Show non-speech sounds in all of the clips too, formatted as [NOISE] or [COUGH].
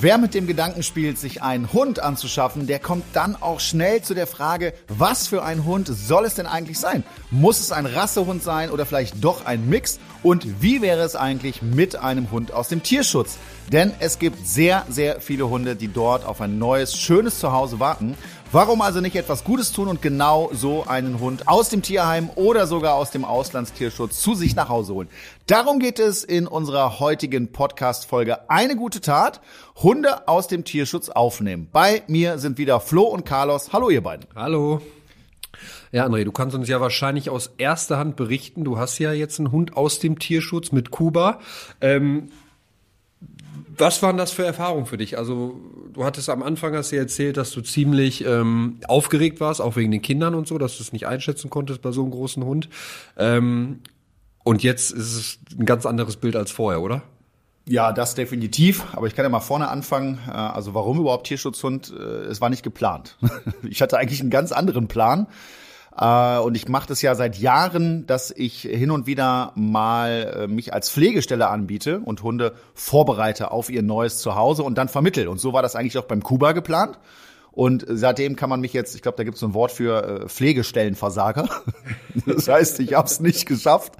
Wer mit dem Gedanken spielt, sich einen Hund anzuschaffen, der kommt dann auch schnell zu der Frage, was für ein Hund soll es denn eigentlich sein? Muss es ein Rassehund sein oder vielleicht doch ein Mix? Und wie wäre es eigentlich mit einem Hund aus dem Tierschutz? Denn es gibt sehr, sehr viele Hunde, die dort auf ein neues, schönes Zuhause warten. Warum also nicht etwas Gutes tun und genau so einen Hund aus dem Tierheim oder sogar aus dem Auslandstierschutz zu sich nach Hause holen? Darum geht es in unserer heutigen Podcast-Folge Eine gute Tat. Hunde aus dem Tierschutz aufnehmen. Bei mir sind wieder Flo und Carlos. Hallo ihr beiden. Hallo. Ja, André, du kannst uns ja wahrscheinlich aus erster Hand berichten. Du hast ja jetzt einen Hund aus dem Tierschutz mit Kuba. Ähm, was waren das für Erfahrungen für dich? Also du hattest am Anfang hast du erzählt, dass du ziemlich ähm, aufgeregt warst, auch wegen den Kindern und so, dass du es nicht einschätzen konntest bei so einem großen Hund. Ähm, und jetzt ist es ein ganz anderes Bild als vorher, oder? Ja, das definitiv. Aber ich kann ja mal vorne anfangen. Äh, also warum überhaupt Tierschutzhund? Äh, es war nicht geplant. [LAUGHS] Ich hatte eigentlich einen ganz anderen Plan. Äh, und ich mache das ja seit Jahren, dass ich hin und wieder mal äh, mich als Pflegestelle anbiete und Hunde vorbereite auf ihr neues Zuhause und dann vermittel. Und so war das eigentlich auch beim Kuba geplant. Und seitdem kann man mich jetzt, ich glaube, da gibt es so ein Wort für äh, Pflegestellenversager. [LAUGHS] Das heißt, ich habe es nicht geschafft.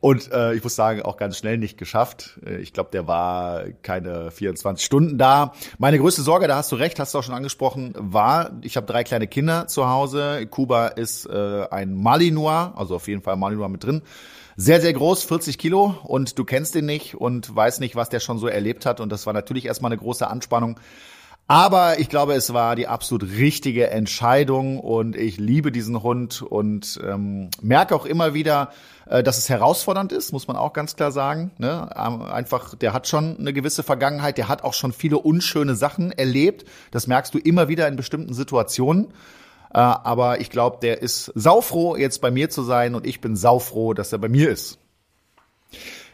Und äh, ich muss sagen, auch ganz schnell nicht geschafft. Äh, ich glaube, der war keine 24 Stunden da. Meine größte Sorge, da hast du recht, hast du auch schon angesprochen, war, ich habe drei kleine Kinder zu Hause. Kuba ist äh, ein Malinois, also auf jeden Fall Malinois mit drin. Sehr, sehr groß, 40 Kilo und du kennst ihn nicht und weißt nicht, was der schon so erlebt hat. Und das war natürlich erstmal eine große Anspannung. Aber ich glaube, es war die absolut richtige Entscheidung und ich liebe diesen Hund und ähm, merke auch immer wieder, äh, dass es herausfordernd ist, muss man auch ganz klar sagen. Ne? Ähm, einfach, der hat schon eine gewisse Vergangenheit, der hat auch schon viele unschöne Sachen erlebt. Das merkst du immer wieder in bestimmten Situationen. Äh, aber ich glaube, der ist saufroh, jetzt bei mir zu sein und ich bin saufroh, dass er bei mir ist.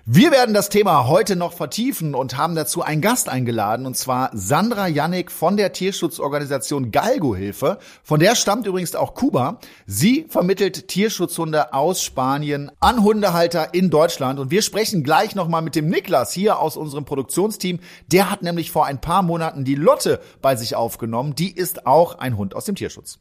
Wir werden das Thema heute noch vertiefen und haben dazu einen Gast eingeladen, und zwar Sandra Jannik von der Tierschutzorganisation Galgo Hilfe. Von der stammt übrigens auch Kuba. Sie vermittelt Tierschutzhunde aus Spanien an Hundehalter in Deutschland. Und wir sprechen gleich nochmal mit dem Niklas hier aus unserem Produktionsteam. Der hat nämlich vor ein paar Monaten die Lotte bei sich aufgenommen. Die ist auch ein Hund aus dem Tierschutz.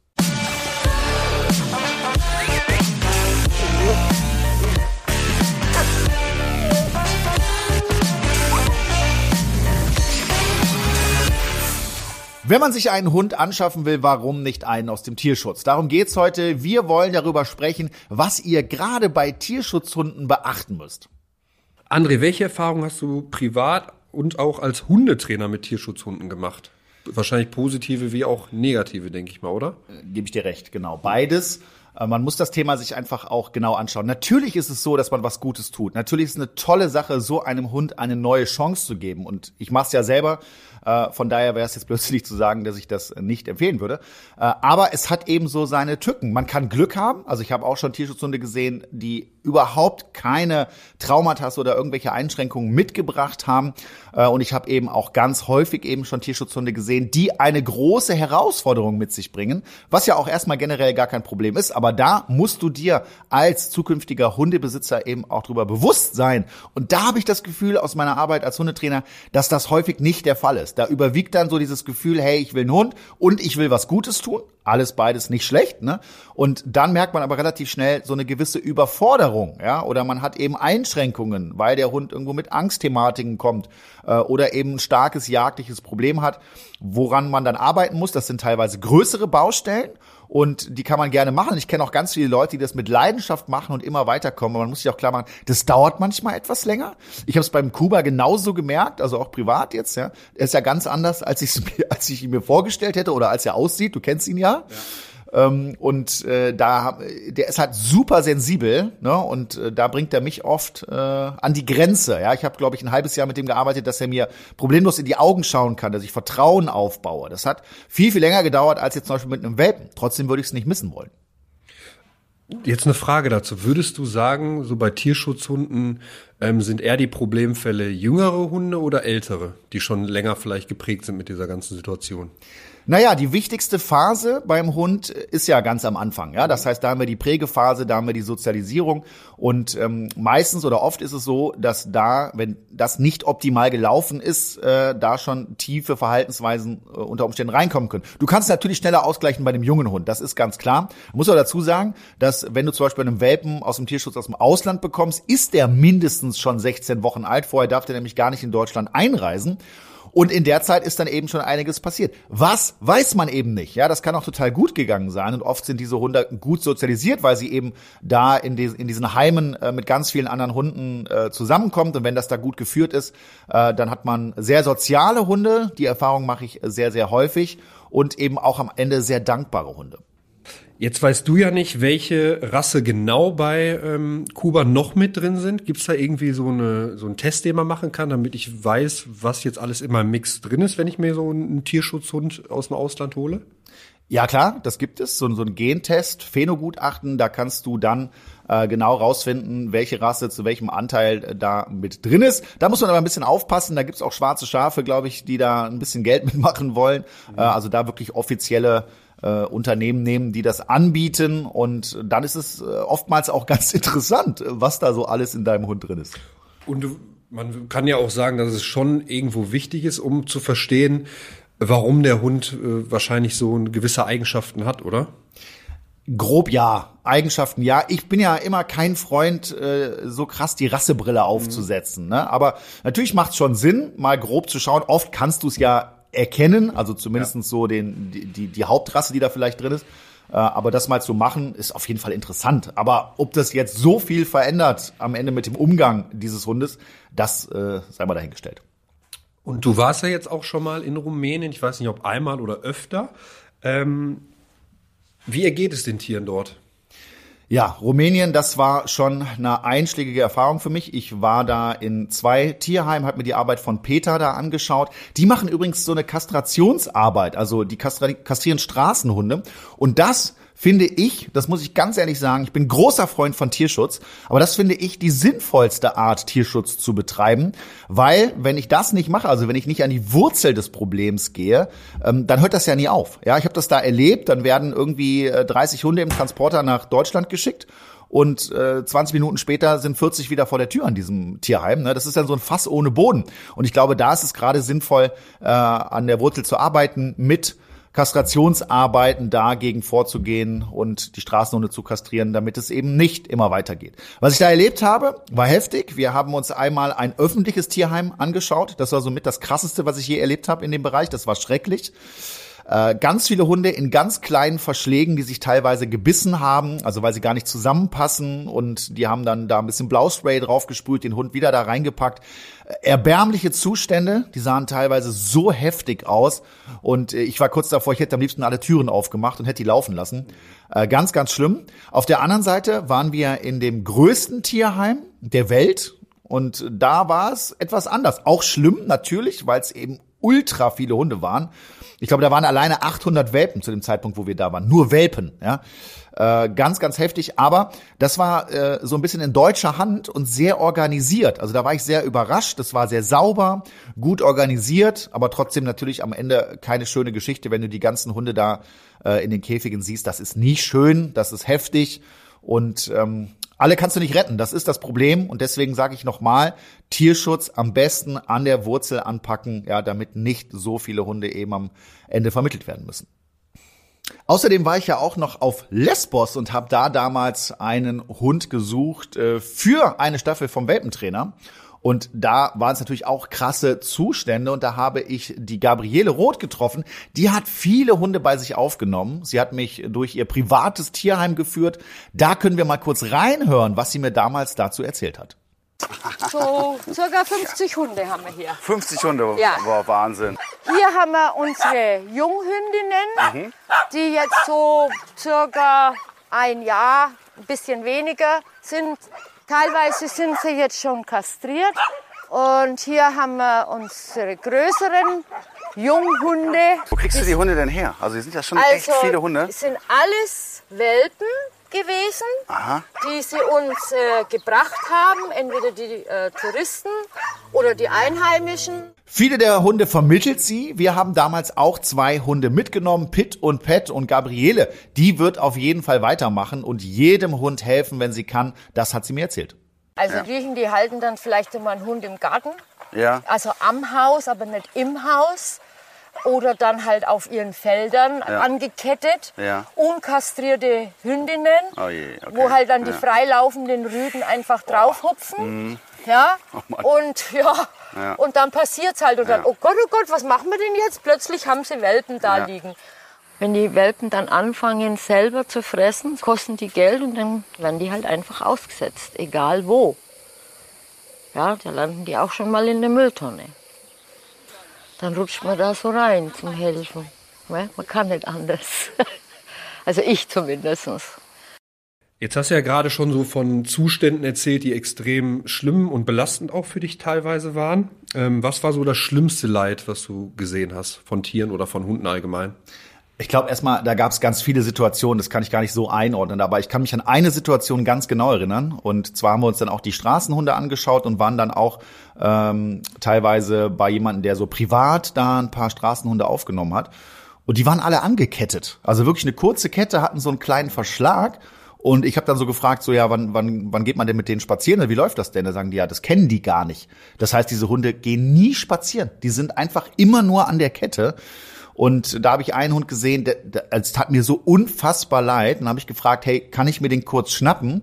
Wenn man sich einen Hund anschaffen will, warum nicht einen aus dem Tierschutz? Darum geht's heute. Wir wollen darüber sprechen, was ihr gerade bei Tierschutzhunden beachten müsst. André, welche Erfahrungen hast du privat und auch als Hundetrainer mit Tierschutzhunden gemacht? Wahrscheinlich positive wie auch negative, denke ich mal, oder? Äh, Gebe ich dir recht, genau. Beides. Äh, man muss das Thema sich einfach auch genau anschauen. Natürlich ist es so, dass man was Gutes tut. Natürlich ist es eine tolle Sache, so einem Hund eine neue Chance zu geben. Und ich mache es ja selber. Äh, von daher wäre es jetzt plötzlich zu sagen, dass ich das nicht empfehlen würde. Äh, aber es hat eben so seine Tücken. Man kann Glück haben. Also ich habe auch schon Tierschutzhunde gesehen, die überhaupt keine Traumata oder irgendwelche Einschränkungen mitgebracht haben. Äh, und ich habe eben auch ganz häufig eben schon Tierschutzhunde gesehen, die eine große Herausforderung mit sich bringen, was ja auch erstmal generell gar kein Problem ist. Aber da musst du dir als zukünftiger Hundebesitzer eben auch drüber bewusst sein. Und da habe ich das Gefühl aus meiner Arbeit als Hundetrainer, dass das häufig nicht der Fall ist. Da überwiegt dann so dieses Gefühl, hey, ich will einen Hund und ich will was Gutes tun. Alles beides nicht schlecht, ne? Und dann merkt man aber relativ schnell so eine gewisse Überforderung, ja? Oder man hat eben Einschränkungen, weil der Hund irgendwo mit Angstthematiken kommt äh, oder eben ein starkes jagdliches Problem hat, woran man dann arbeiten muss. Das sind teilweise größere Baustellen und die kann man gerne machen. Ich kenne auch ganz viele Leute, die das mit Leidenschaft machen und immer weiterkommen. Aber man muss sich auch klar machen, das dauert manchmal etwas länger. Ich habe es beim Kuba genauso gemerkt, also auch privat jetzt. Ja, er ist ja ganz anders, als ich [LAUGHS] als ich ihn mir vorgestellt hätte oder als er aussieht. Du kennst ihn ja. ja. Ähm, und äh, da, der ist halt super sensibel, ne? Und äh, da bringt er mich oft äh, an die Grenze. Ja, ich habe, glaube ich, ein halbes Jahr mit dem gearbeitet, dass er mir problemlos in die Augen schauen kann, dass ich Vertrauen aufbaue. Das hat viel, viel länger gedauert als jetzt zum Beispiel mit einem Welpen. Trotzdem würde ich es nicht missen wollen. Jetzt eine Frage dazu. Würdest du sagen, so bei Tierschutzhunden ähm, sind eher die Problemfälle jüngere Hunde oder ältere, die schon länger vielleicht geprägt sind mit dieser ganzen Situation? Naja, die wichtigste Phase beim Hund ist ja ganz am Anfang. Ja, das heißt, da haben wir die Prägephase, da haben wir die Sozialisierung und ähm, meistens oder oft ist es so, dass da, wenn das nicht optimal gelaufen ist, äh, da schon tiefe Verhaltensweisen äh, unter Umständen reinkommen können. Du kannst natürlich schneller ausgleichen bei dem jungen Hund, das ist ganz klar. Man muss aber dazu sagen, dass wenn du zum Beispiel einen Welpen aus dem Tierschutz aus dem Ausland bekommst, ist der mindestens schon 16 Wochen alt. Vorher darf der nämlich gar nicht in Deutschland einreisen. Und in der Zeit ist dann eben schon einiges passiert. Was weiß man eben nicht. Ja, das kann auch total gut gegangen sein. Und oft sind diese Hunde gut sozialisiert, weil sie eben da in, die, in diesen Heimen äh, mit ganz vielen anderen Hunden äh, zusammenkommt. Und wenn das da gut geführt ist, äh, dann hat man sehr soziale Hunde. Die Erfahrung mache ich sehr, sehr häufig. Und eben auch am Ende sehr dankbare Hunde. Jetzt weißt du ja nicht, welche Rasse genau bei ähm, Kuba noch mit drin sind. Gibt es da irgendwie so, eine, so einen Test, den man machen kann, damit ich weiß, was jetzt alles in meinem Mix drin ist, wenn ich mir so einen Tierschutzhund aus dem Ausland hole? Ja klar, das gibt es, so, so ein Gentest, Phänogutachten, da kannst du dann äh, genau rausfinden, welche Rasse zu welchem Anteil äh, da mit drin ist. Da muss man aber ein bisschen aufpassen, da gibt's auch schwarze Schafe, glaube ich, die da ein bisschen Geld [LAUGHS] mitmachen wollen. Mhm. Also da wirklich offizielle äh, Unternehmen nehmen, die das anbieten. Und dann ist es äh, oftmals auch [LAUGHS] ganz interessant, was da so alles in deinem Hund drin ist. Und man kann ja auch sagen, dass es schon irgendwo wichtig ist, um zu verstehen, warum der Hund äh, wahrscheinlich so gewisse Eigenschaften hat, oder? Grob ja, Eigenschaften ja. Ich bin ja immer kein Freund, äh, so krass die Rassebrille aufzusetzen. Mhm. Ne? Aber natürlich macht es schon Sinn, mal grob zu schauen. Oft kannst du es ja erkennen, also zumindest ja. so den, die, die, die Hauptrasse, die da vielleicht drin ist. Äh, aber das mal zu machen, ist auf jeden Fall interessant. Aber ob das jetzt so viel verändert am Ende mit dem Umgang dieses Hundes, das äh, sei mal dahingestellt. Und du warst ja jetzt auch schon mal in Rumänien, ich weiß nicht, ob einmal oder öfter. Ähm, wie ergeht es den Tieren dort? Ja, Rumänien, das war schon eine einschlägige Erfahrung für mich. Ich war da in zwei Tierheimen, habe mir die Arbeit von Peter da angeschaut. Die machen übrigens so eine Kastrationsarbeit, also die kastrieren Straßenhunde. Und das finde ich, das muss ich ganz ehrlich sagen, ich bin großer Freund von Tierschutz, aber das finde ich die sinnvollste Art, Tierschutz zu betreiben, weil wenn ich das nicht mache, also wenn ich nicht an die Wurzel des Problems gehe, ähm, dann hört das ja nie auf. Ja, ich habe das da erlebt, dann werden irgendwie 30 äh, Hunde im Transporter nach Deutschland geschickt und äh, 20 Minuten später sind 40 wieder vor der Tür an diesem Tierheim. Ne? Das ist dann so ein Fass ohne Boden. Und ich glaube, da ist es gerade sinnvoll, äh, an der Wurzel zu arbeiten mit Kastrationsarbeiten dagegen vorzugehen und die Straßenhunde zu kastrieren, damit es eben nicht immer weitergeht. Was ich da erlebt habe, war heftig. Wir haben uns einmal ein öffentliches Tierheim angeschaut. Das war somit das krasseste, was ich je erlebt habe in dem Bereich. Das war schrecklich. Äh, ganz viele Hunde in ganz kleinen Verschlägen, die sich teilweise gebissen haben, also weil sie gar nicht zusammenpassen und die haben dann da ein bisschen Blauspray draufgesprüht, den Hund wieder da reingepackt. Äh, erbärmliche Zustände, die sahen teilweise so heftig aus und äh, ich war kurz davor, ich hätte am liebsten alle Türen aufgemacht und hätte die laufen lassen. Ganz, ganz schlimm. Auf der anderen Seite waren wir in dem größten Tierheim der Welt und da war es etwas anders. Auch schlimm natürlich, weil es eben ultra viele Hunde waren. Ich glaube, da waren alleine 800 Welpen zu dem Zeitpunkt, wo wir da waren. Nur Welpen, ja. Äh, ganz, ganz heftig. Aber das war äh, so ein bisschen in deutscher Hand und sehr organisiert. Also da war ich sehr überrascht. Das war sehr sauber, gut organisiert, aber trotzdem natürlich am Ende keine schöne Geschichte, wenn du die ganzen Hunde da äh, in den Käfigen siehst. Das ist nie schön, das ist heftig. Und ähm, alle kannst du nicht retten, das ist das Problem. Und deswegen sage ich nochmal, Tierschutz am besten an der Wurzel anpacken, ja, damit nicht so viele Hunde eben am Ende vermittelt werden müssen. Außerdem war ich ja auch noch auf Lesbos und habe da damals einen Hund gesucht äh, für eine Staffel vom Welpentrainer. Und da waren es natürlich auch krasse Zustände und da habe ich die Gabriele Roth getroffen. Die hat viele Hunde bei sich aufgenommen. Sie hat mich durch ihr privates Tierheim geführt. Da können wir mal kurz reinhören, was sie mir damals dazu erzählt hat. So circa 50 Hunde haben wir hier. 50 Hunde? Ja. Wow, Wahnsinn. Hier haben wir unsere Junghündinnen, mhm. die jetzt so circa ein Jahr, ein bisschen weniger sind. Teilweise sind sie jetzt schon kastriert. Und hier haben wir unsere größeren Junghunde. Wo kriegst du die Hunde denn her? Also, hier sind ja schon also, echt viele Hunde. Es sind alles Welpen gewesen, Aha. die sie uns äh, gebracht haben. Entweder die äh, Touristen oder die Einheimischen. Viele der Hunde vermittelt sie. Wir haben damals auch zwei Hunde mitgenommen, Pitt und Pet und Gabriele. Die wird auf jeden Fall weitermachen und jedem Hund helfen, wenn sie kann. Das hat sie mir erzählt. Also Griechen, die halten dann vielleicht immer einen Hund im Garten. Ja. Also am Haus, aber nicht im Haus. Oder dann halt auf ihren Feldern Ja. angekettet. Ja. Unkastrierte Hündinnen, Oh je, okay. wo halt dann die Ja. freilaufenden Rüden einfach draufhupfen. Ja. und ja, Ja. und dann passiert's halt. Und dann, Ja. oh Gott, oh Gott, was machen wir denn jetzt? Plötzlich haben sie Welpen da Ja. liegen. Wenn die Welpen dann anfangen selber zu fressen, kosten die Geld und dann werden die halt einfach ausgesetzt, egal wo. Ja, da landen die auch schon mal in der Mülltonne. Dann rutscht man da so rein zum Helfen. Ja, man kann nicht anders. [LAUGHS] Also ich zumindest. Jetzt hast du ja gerade schon so von Zuständen erzählt, die extrem schlimm und belastend auch für dich teilweise waren. Ähm, was war so das schlimmste Leid, was du gesehen hast von Tieren oder von Hunden allgemein? Ich glaube erstmal, da gab es ganz viele Situationen, das kann ich gar nicht so einordnen, aber ich kann mich an eine Situation ganz genau erinnern. Und zwar haben wir uns dann auch die Straßenhunde angeschaut und waren dann auch ähm, teilweise bei jemandem, der so privat da ein paar Straßenhunde aufgenommen hat. Und die waren alle angekettet. Also wirklich eine kurze Kette, hatten so einen kleinen Verschlag. Und ich habe dann so gefragt, so ja, wann, wann, wann geht man denn mit denen spazieren? Wie läuft das denn? Da sagen die, ja, das kennen die gar nicht. Das heißt, diese Hunde gehen nie spazieren. Die sind einfach immer nur an der Kette. Und da habe ich einen Hund gesehen, der, der, es tat mir so unfassbar leid. Und habe ich gefragt, hey, kann ich mir den kurz schnappen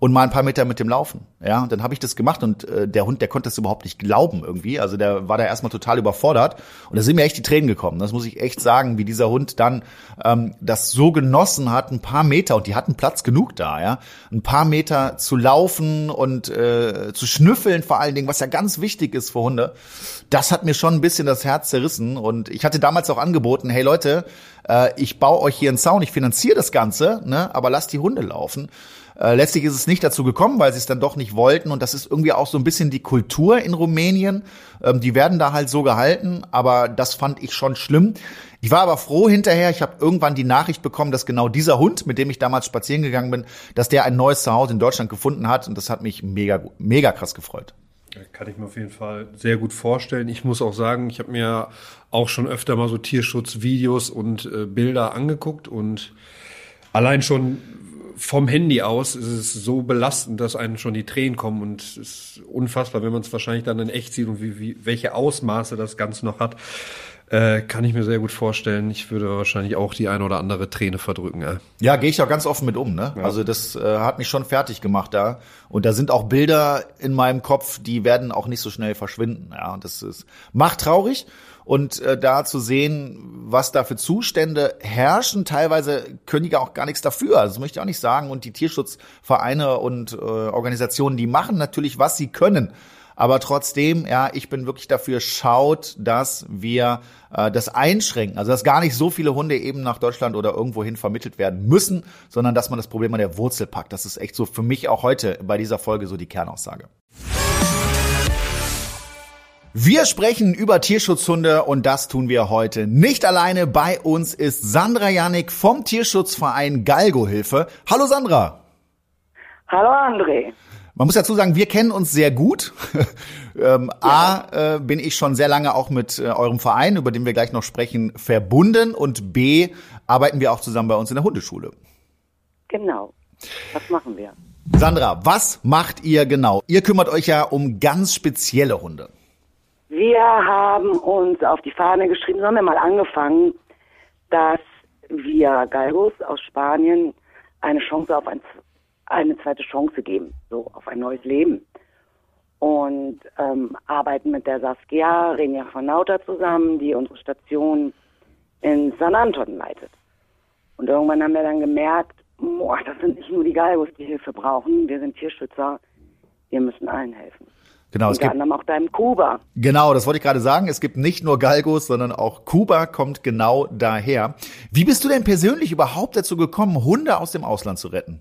und mal ein paar Meter mit dem laufen? Ja, und dann habe ich das gemacht und äh, der Hund, der konnte das überhaupt nicht glauben irgendwie. Also der war da erstmal total überfordert und da sind mir echt die Tränen gekommen. Das muss ich echt sagen, wie dieser Hund dann ähm, das so genossen hat, ein paar Meter und die hatten Platz genug da, ja, ein paar Meter zu laufen und äh, zu schnüffeln vor allen Dingen, was ja ganz wichtig ist für Hunde. Das hat mir schon ein bisschen das Herz zerrissen und ich hatte damals auch angeboten, hey Leute, äh, ich baue euch hier einen Zaun, ich finanziere das Ganze, ne, aber lasst die Hunde laufen. Äh, letztlich ist es nicht dazu gekommen, weil sie es dann doch nicht wollten. Und das ist irgendwie auch so ein bisschen die Kultur in Rumänien. Ähm, die werden da halt so gehalten, aber das fand ich schon schlimm. Ich war aber froh hinterher. Ich habe irgendwann die Nachricht bekommen, dass genau dieser Hund, mit dem ich damals spazieren gegangen bin, dass der ein neues Zuhause in Deutschland gefunden hat. Und das hat mich mega, mega krass gefreut. Kann ich mir auf jeden Fall sehr gut vorstellen. Ich muss auch sagen, ich habe mir auch schon öfter mal so Tierschutzvideos und äh, Bilder angeguckt und allein schon vom Handy aus ist es so belastend, dass einem schon die Tränen kommen und es ist unfassbar, wenn man es wahrscheinlich dann in echt sieht und wie, wie, welche Ausmaße das Ganze noch hat. Äh, kann ich mir sehr gut vorstellen. Ich würde wahrscheinlich auch die eine oder andere Träne verdrücken. Äh. Ja, gehe ich auch ganz offen mit um. Ne? Also das äh, hat mich schon fertig gemacht da. Und da sind auch Bilder in meinem Kopf, die werden auch nicht so schnell verschwinden. Ja, und das ist macht traurig. Und äh, da zu sehen, was da für Zustände herrschen, teilweise können die auch gar nichts dafür. Also das möchte ich auch nicht sagen. Und die Tierschutzvereine und äh, Organisationen, die machen natürlich, was sie können. Aber trotzdem, ja, ich bin wirklich dafür, schaut, dass wir äh, das einschränken. Also dass gar nicht so viele Hunde eben nach Deutschland oder irgendwohin vermittelt werden müssen, sondern dass man das Problem an der Wurzel packt. Das ist echt so für mich auch heute bei dieser Folge so die Kernaussage. Wir sprechen über Tierschutzhunde und das tun wir heute nicht alleine. Bei uns ist Sandra Janik vom Tierschutzverein Galgo-Hilfe. Hallo Sandra. Hallo André. Man muss dazu sagen, wir kennen uns sehr gut. [LAUGHS] ähm, A, äh, bin ich schon sehr lange auch mit äh, eurem Verein, über den wir gleich noch sprechen, verbunden. Und B, arbeiten wir auch zusammen bei uns in der Hundeschule. Genau. Was machen wir? Sandra, was macht ihr genau? Ihr kümmert euch ja um ganz spezielle Hunde. Wir haben uns auf die Fahne geschrieben, so haben wir mal angefangen, dass wir Galgos aus Spanien eine Chance auf ein, eine zweite Chance geben, so auf ein neues Leben. Und ähm, arbeiten mit der Saskia Renia von Nauta zusammen, die unsere Station in San Anton leitet. Und irgendwann haben wir dann gemerkt, boah, das sind nicht nur die Galgos, die Hilfe brauchen, wir sind Tierschützer, wir müssen allen helfen. Genau, es Unter gibt, anderem auch deinem Kuba. genau, das wollte ich gerade sagen. Es gibt nicht nur Galgos, sondern auch Kuba kommt genau daher. Wie bist du denn persönlich überhaupt dazu gekommen, Hunde aus dem Ausland zu retten?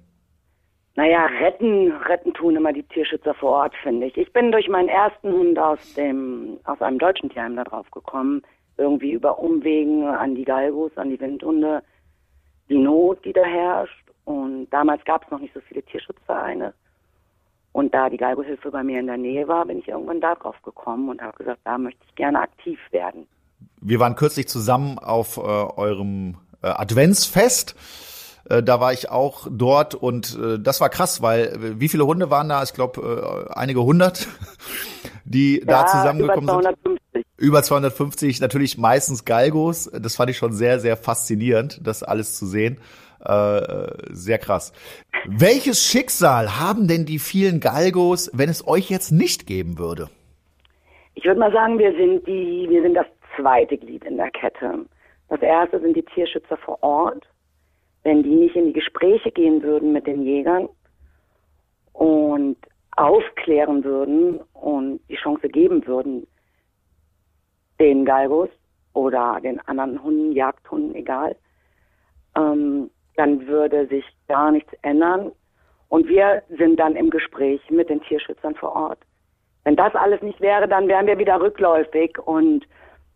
Naja, retten, retten tun immer die Tierschützer vor Ort, finde ich. Ich bin durch meinen ersten Hund aus dem, aus einem deutschen Tierheim da drauf gekommen. Irgendwie über Umwegen an die Galgos, an die Windhunde, die Not, die da herrscht. Und damals gab es noch nicht so viele Tierschutzvereine. Und da die Galgo-Hilfe bei mir in der Nähe war, bin ich irgendwann da drauf gekommen und habe gesagt, da möchte ich gerne aktiv werden. Wir waren kürzlich zusammen auf äh, eurem äh, Adventsfest. Äh, da war ich auch dort und äh, das war krass, weil äh, wie viele Hunde waren da? Ich glaube äh, einige hundert, [LAUGHS] die ja, da zusammengekommen über 250. sind. Über 250, natürlich meistens Galgos. Das fand ich schon sehr, sehr faszinierend, das alles zu sehen. Äh, sehr krass. Welches Schicksal haben denn die vielen Galgos, wenn es euch jetzt nicht geben würde? Ich würde mal sagen, wir sind die, wir sind das zweite Glied in der Kette. Das erste sind die Tierschützer vor Ort. Wenn die nicht in die Gespräche gehen würden mit den Jägern und aufklären würden und die Chance geben würden, den Galgos oder den anderen Hunden, Jagdhunden, egal, ähm, dann würde sich gar nichts ändern. Und wir sind dann im Gespräch mit den Tierschützern vor Ort. Wenn das alles nicht wäre, dann wären wir wieder rückläufig und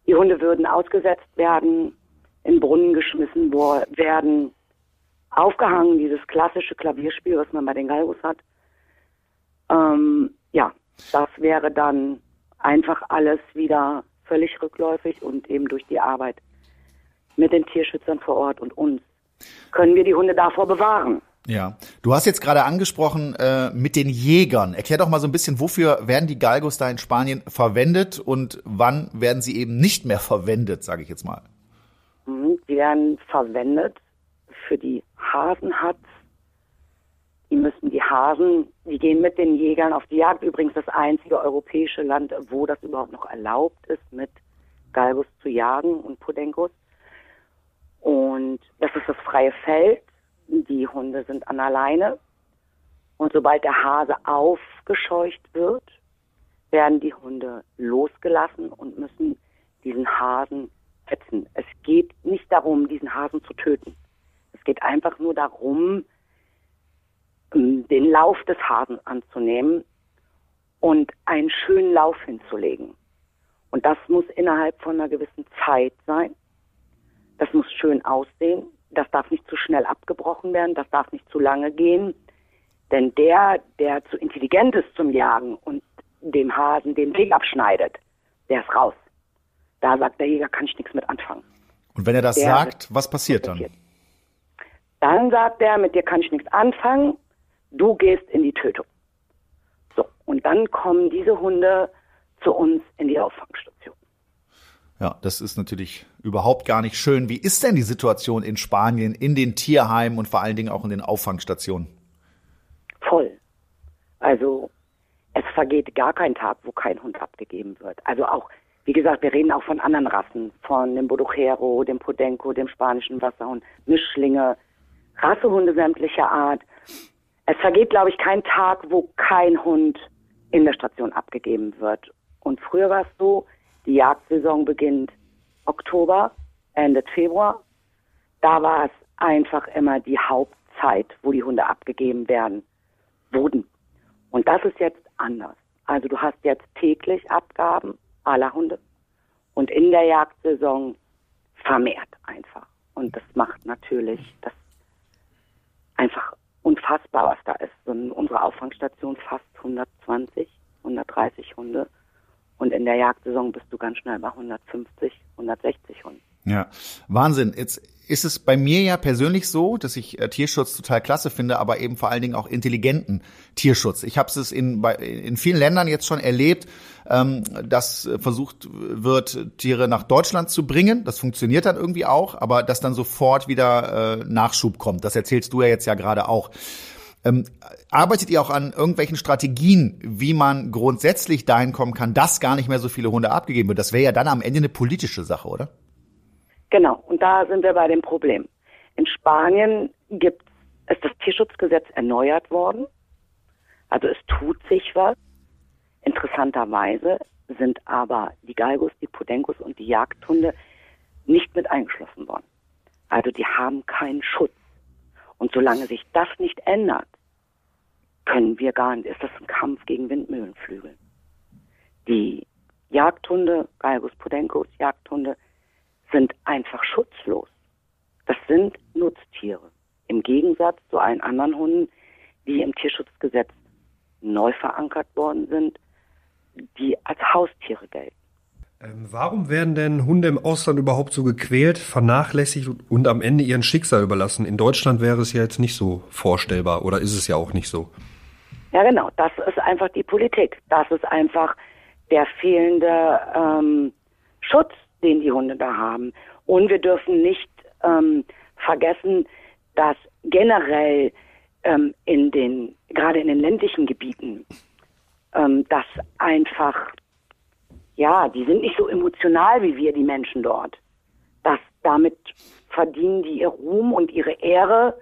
die Hunde würden ausgesetzt werden, in Brunnen geschmissen werden, aufgehangen, dieses klassische Klavierspiel, was man bei den Galgos hat. Ähm, ja, das wäre dann einfach alles wieder völlig rückläufig und eben durch die Arbeit mit den Tierschützern vor Ort und uns können wir die Hunde davor bewahren. Ja, du hast jetzt gerade angesprochen äh, mit den Jägern. Erklär doch mal so ein bisschen, wofür werden die Galgos da in Spanien verwendet und wann werden sie eben nicht mehr [LAUGHS] verwendet, sage ich jetzt mal. Mhm, sie werden verwendet für die Hasenhatz. Die müssen die Hasen, die gehen mit den Jägern auf die Jagd. Übrigens das einzige europäische Land, wo das überhaupt noch erlaubt ist, mit Galgos zu jagen und Podenkos. Und das ist das freie Feld. Die Hunde sind an alleine. Und sobald der Hase aufgescheucht wird, werden die Hunde losgelassen und müssen diesen Hasen hetzen. Es geht nicht darum, diesen Hasen zu töten. Es geht einfach nur darum, ähm, den Lauf des Hasen anzunehmen und einen schönen Lauf hinzulegen. Und das muss innerhalb von einer gewissen Zeit sein. Das muss schön aussehen. Das darf nicht zu schnell abgebrochen werden. Das darf nicht zu lange gehen. Denn der, der zu intelligent ist zum Jagen und dem Hasen den Weg abschneidet, der ist raus. Da sagt der Jäger, kann ich nichts mit anfangen. Und wenn er das der sagt, was passiert dann? Dann sagt er, mit dir kann ich nichts anfangen, du gehst in die Tötung. So, und dann kommen diese Hunde zu uns in die Auffangstation. Ja, das ist natürlich überhaupt gar nicht schön. Wie ist denn die Situation in Spanien, in den Tierheimen und vor allen Dingen auch in den Auffangstationen? Voll. Also es vergeht gar kein Tag, wo kein Hund abgegeben wird. Also auch, wie gesagt, wir reden auch von anderen Rassen, von dem Boduchero, dem Podenco, dem spanischen Wasserhund, Mischlinge, Rassehunde sämtlicher Art. Es vergeht, glaube ich, kein Tag, wo kein Hund in der Station abgegeben wird. Und früher war es so, die Jagdsaison beginnt Oktober, endet Februar. Da war es einfach immer die Hauptzeit, wo die Hunde abgegeben werden, wurden. Und das ist jetzt anders. Also du hast jetzt täglich Abgaben aller Hunde und in der Jagdsaison vermehrt einfach. Und das macht natürlich das einfach unfassbar, was da ist. So unsere Auffangstation fast 120, 130 Hunde. Und in der Jagdsaison bist du ganz schnell bei 150, 160 Hunden. Ja, Wahnsinn. Jetzt ist es bei mir ja persönlich so, dass ich äh, Tierschutz total klasse finde, aber eben vor allen Dingen auch intelligenten Tierschutz. Ich habe es in, in vielen Ländern jetzt schon erlebt, ähm, dass versucht wird, Tiere nach Deutschland zu bringen. Das funktioniert dann irgendwie auch, aber dass dann sofort wieder äh, Nachschub kommt. Das erzählst du ja jetzt ja gerade auch. Ähm, arbeitet ihr auch an irgendwelchen Strategien, wie man grundsätzlich dahin kommen kann, dass gar nicht mehr so viele Hunde abgegeben wird? Das wäre ja dann am Ende eine politische Sache, oder? Genau, und da sind wir bei dem Problem. In Spanien gibt ist das Tierschutzgesetz erneuert worden. Also es tut sich was. Interessanterweise sind aber die Galgos, die Podenkos und die Jagdhunde nicht mit eingeschlossen worden. Also die haben keinen Schutz. Und solange sich das nicht ändert, können wir gar nicht, ist das ein Kampf gegen Windmühlenflügel. Die Jagdhunde, Galgos Podenkos, Jagdhunde, sind einfach schutzlos. Das sind Nutztiere. Im Gegensatz zu allen anderen Hunden, die im Tierschutzgesetz neu verankert worden sind, die als Haustiere gelten. Ähm, warum werden denn Hunde im Ausland überhaupt so gequält, vernachlässigt und am Ende ihren Schicksal überlassen? In Deutschland wäre es ja jetzt nicht so vorstellbar oder ist es ja auch nicht so? Ja, genau. Das ist einfach die Politik. Das ist einfach der fehlende ähm, Schutz, den die Hunde da haben. Und wir dürfen nicht ähm, vergessen, dass generell ähm, in den, gerade in den ländlichen Gebieten, ähm, dass einfach, ja, die sind nicht so emotional wie wir, die Menschen dort. Dass damit verdienen die ihr Ruhm und ihre Ehre,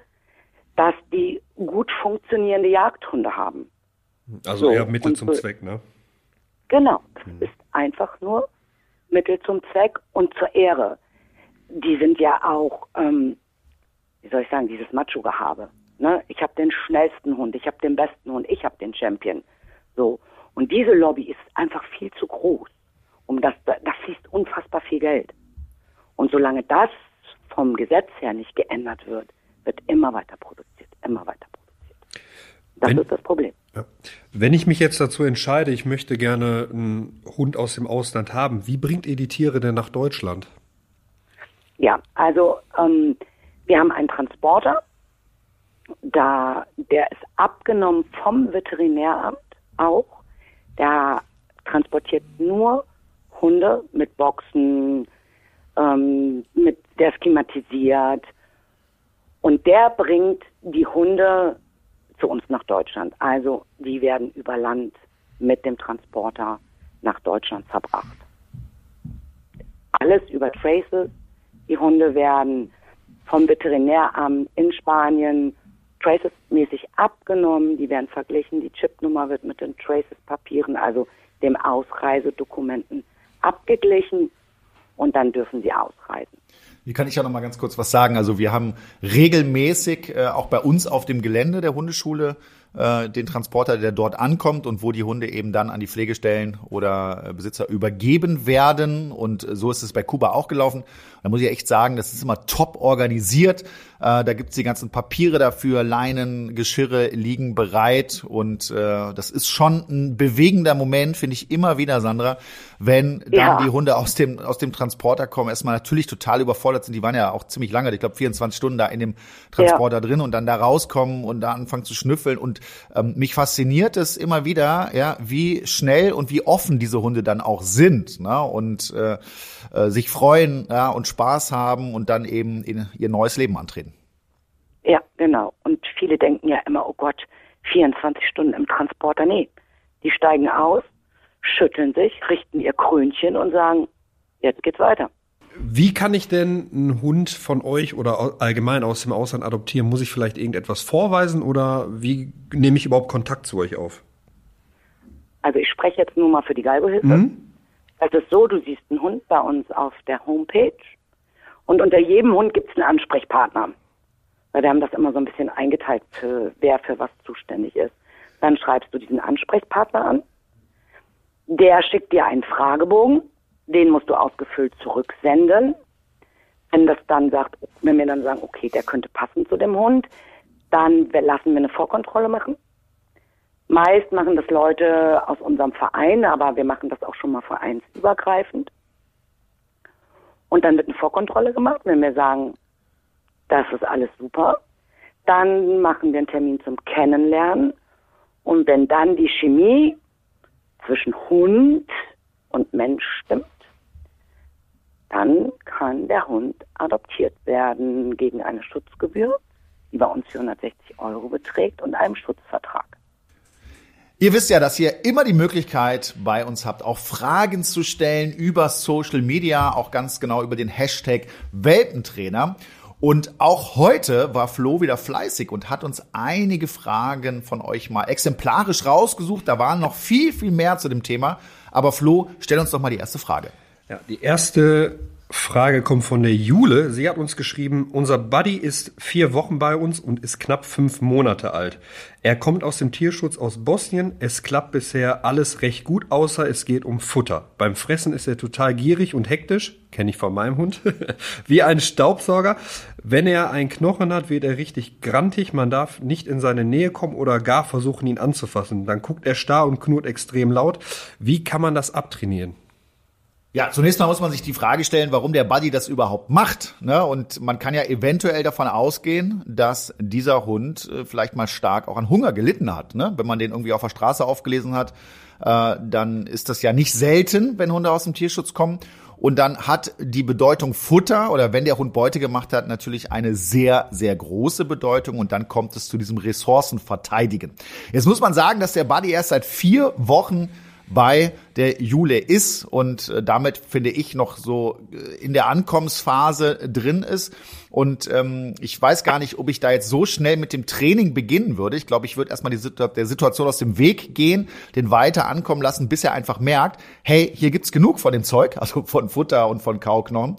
dass die gut funktionierende Jagdhunde haben. Also so, eher Mittel zum Zweck, ne? Genau, das mhm. ist einfach nur Mittel zum Zweck und zur Ehre. Die sind ja auch, ähm, wie soll ich sagen, dieses Macho-Gehabe. Ne? Ich habe den schnellsten Hund, ich habe den besten Hund, ich habe den Champion. So. Und diese Lobby ist einfach viel zu groß. Um das, da, fließt unfassbar viel Geld. Und solange das vom Gesetz her nicht geändert wird, wird immer weiter produziert, immer weiter produziert. Das Wenn, ist das Problem. Ja. Wenn ich mich jetzt dazu entscheide, ich möchte gerne einen Hund aus dem Ausland haben, wie bringt ihr die Tiere denn nach Deutschland? Ja, also ähm, wir haben einen Transporter, da der ist abgenommen vom Veterinäramt auch. Der transportiert nur Hunde mit Boxen, ähm, mit der ist klimatisiert und der bringt die Hunde zu uns nach Deutschland. Also die werden über Land mit dem Transporter nach Deutschland verbracht. Alles über Traces. Die Hunde werden vom Veterinäramt in Spanien Traces-mäßig abgenommen. Die werden verglichen. Die Chipnummer wird mit den Traces-Papieren, also dem Ausreisedokumenten, abgeglichen und dann dürfen sie ausreisen. Hier kann ich ja noch mal ganz kurz was sagen. Also wir haben regelmäßig äh, auch bei uns auf dem Gelände der Hundeschule äh, den Transporter, der dort ankommt und wo die Hunde eben dann an die Pflegestellen oder äh, Besitzer übergeben werden. Und so ist es bei Kuba auch gelaufen. Da muss ich echt sagen, das ist immer top organisiert. Äh, da gibt's die ganzen Papiere dafür, Leinen, Geschirre liegen bereit. Und äh, das ist schon ein bewegender Moment, finde ich immer wieder, Sandra, wenn dann ja. die Hunde aus dem, aus dem Transporter kommen. Erstmal natürlich total überfordert sind. Die waren ja auch ziemlich lange, ich glaube 24 Stunden da in dem Transporter ja. drin und dann da rauskommen und da anfangen zu schnüffeln. Und ähm, mich fasziniert es immer wieder, ja, wie schnell und wie offen diese Hunde dann auch sind. Ne? Und äh, äh, sich freuen ja, und Spaß haben und dann eben in ihr neues Leben antreten. Ja, genau. Und viele denken ja immer, oh Gott, 24 Stunden im Transporter. Nee, die steigen aus, schütteln sich, richten ihr Krönchen und sagen, jetzt geht's weiter. Wie kann ich denn einen Hund von euch oder allgemein aus dem Ausland adoptieren? Muss ich vielleicht irgendetwas vorweisen oder wie nehme ich überhaupt Kontakt zu euch auf? Also ich spreche jetzt nur mal für die Galgohilfe. Mhm. Es ist so, du siehst einen Hund bei uns auf der Homepage und unter jedem Hund gibt es einen Ansprechpartner. Weil wir haben das immer so ein bisschen eingeteilt, für wer für was zuständig ist. Dann schreibst du diesen Ansprechpartner an. Der schickt dir einen Fragebogen, den musst du ausgefüllt zurücksenden. Wenn das dann sagt, wenn wir dann sagen, okay, der könnte passen zu dem Hund, dann lassen wir eine Vorkontrolle machen. Meist machen das Leute aus unserem Verein, aber wir machen das auch schon mal vereinsübergreifend. Und dann wird eine Vorkontrolle gemacht. Wenn wir sagen, das ist alles super, dann machen wir einen Termin zum Kennenlernen. Und wenn dann die Chemie zwischen Hund und Mensch stimmt, dann kann der Hund adoptiert werden gegen eine Schutzgebühr, die bei uns 460 Euro beträgt und einem Schutzvertrag. Ihr wisst ja, dass ihr immer die Möglichkeit bei uns habt, auch Fragen zu stellen über Social Media, auch ganz genau über den Hashtag Welpentrainer. Und auch heute war Flo wieder fleißig und hat uns einige Fragen von euch mal exemplarisch rausgesucht. Da waren noch viel, viel mehr zu dem Thema. Aber Flo, stell uns doch mal die erste Frage. Ja, die erste Frage kommt von der Jule. Sie hat uns geschrieben, unser Buddy ist vier Wochen bei uns und ist knapp fünf Monate alt. Er kommt aus dem Tierschutz aus Bosnien. Es klappt bisher alles recht gut, außer es geht um Futter. Beim Fressen ist er total gierig und hektisch, kenne ich von meinem Hund, [LAUGHS] wie ein Staubsauger. Wenn er einen Knochen hat, wird er richtig grantig. Man darf nicht in seine Nähe kommen oder gar versuchen, ihn anzufassen. Dann guckt er starr und knurrt extrem laut. Wie kann man das abtrainieren? Ja, zunächst mal muss man sich die Frage stellen, warum der Buddy das überhaupt macht. Ne? Und man kann ja eventuell davon ausgehen, dass dieser Hund äh, vielleicht mal stark auch an Hunger gelitten hat. Ne? Wenn man den irgendwie auf der Straße aufgelesen hat, äh, dann ist das ja nicht selten, wenn Hunde aus dem Tierschutz kommen. Und dann hat die Bedeutung Futter oder wenn der Hund Beute gemacht hat, natürlich eine sehr, sehr große Bedeutung. Und dann kommt es zu diesem Ressourcenverteidigen. Jetzt muss man sagen, dass der Buddy erst seit vier Wochen bei der Jule ist und äh, damit finde ich noch so äh, in der Ankommensphase drin ist. Und ähm, ich weiß gar nicht, ob ich da jetzt so schnell mit dem Training beginnen würde. Ich glaube, ich würde erstmal die Situ der Situation aus dem Weg gehen, den weiter ankommen lassen, bis er einfach merkt, hey, hier gibt's genug von dem Zeug, [LAUGHS] also von Futter und von Kauknochen.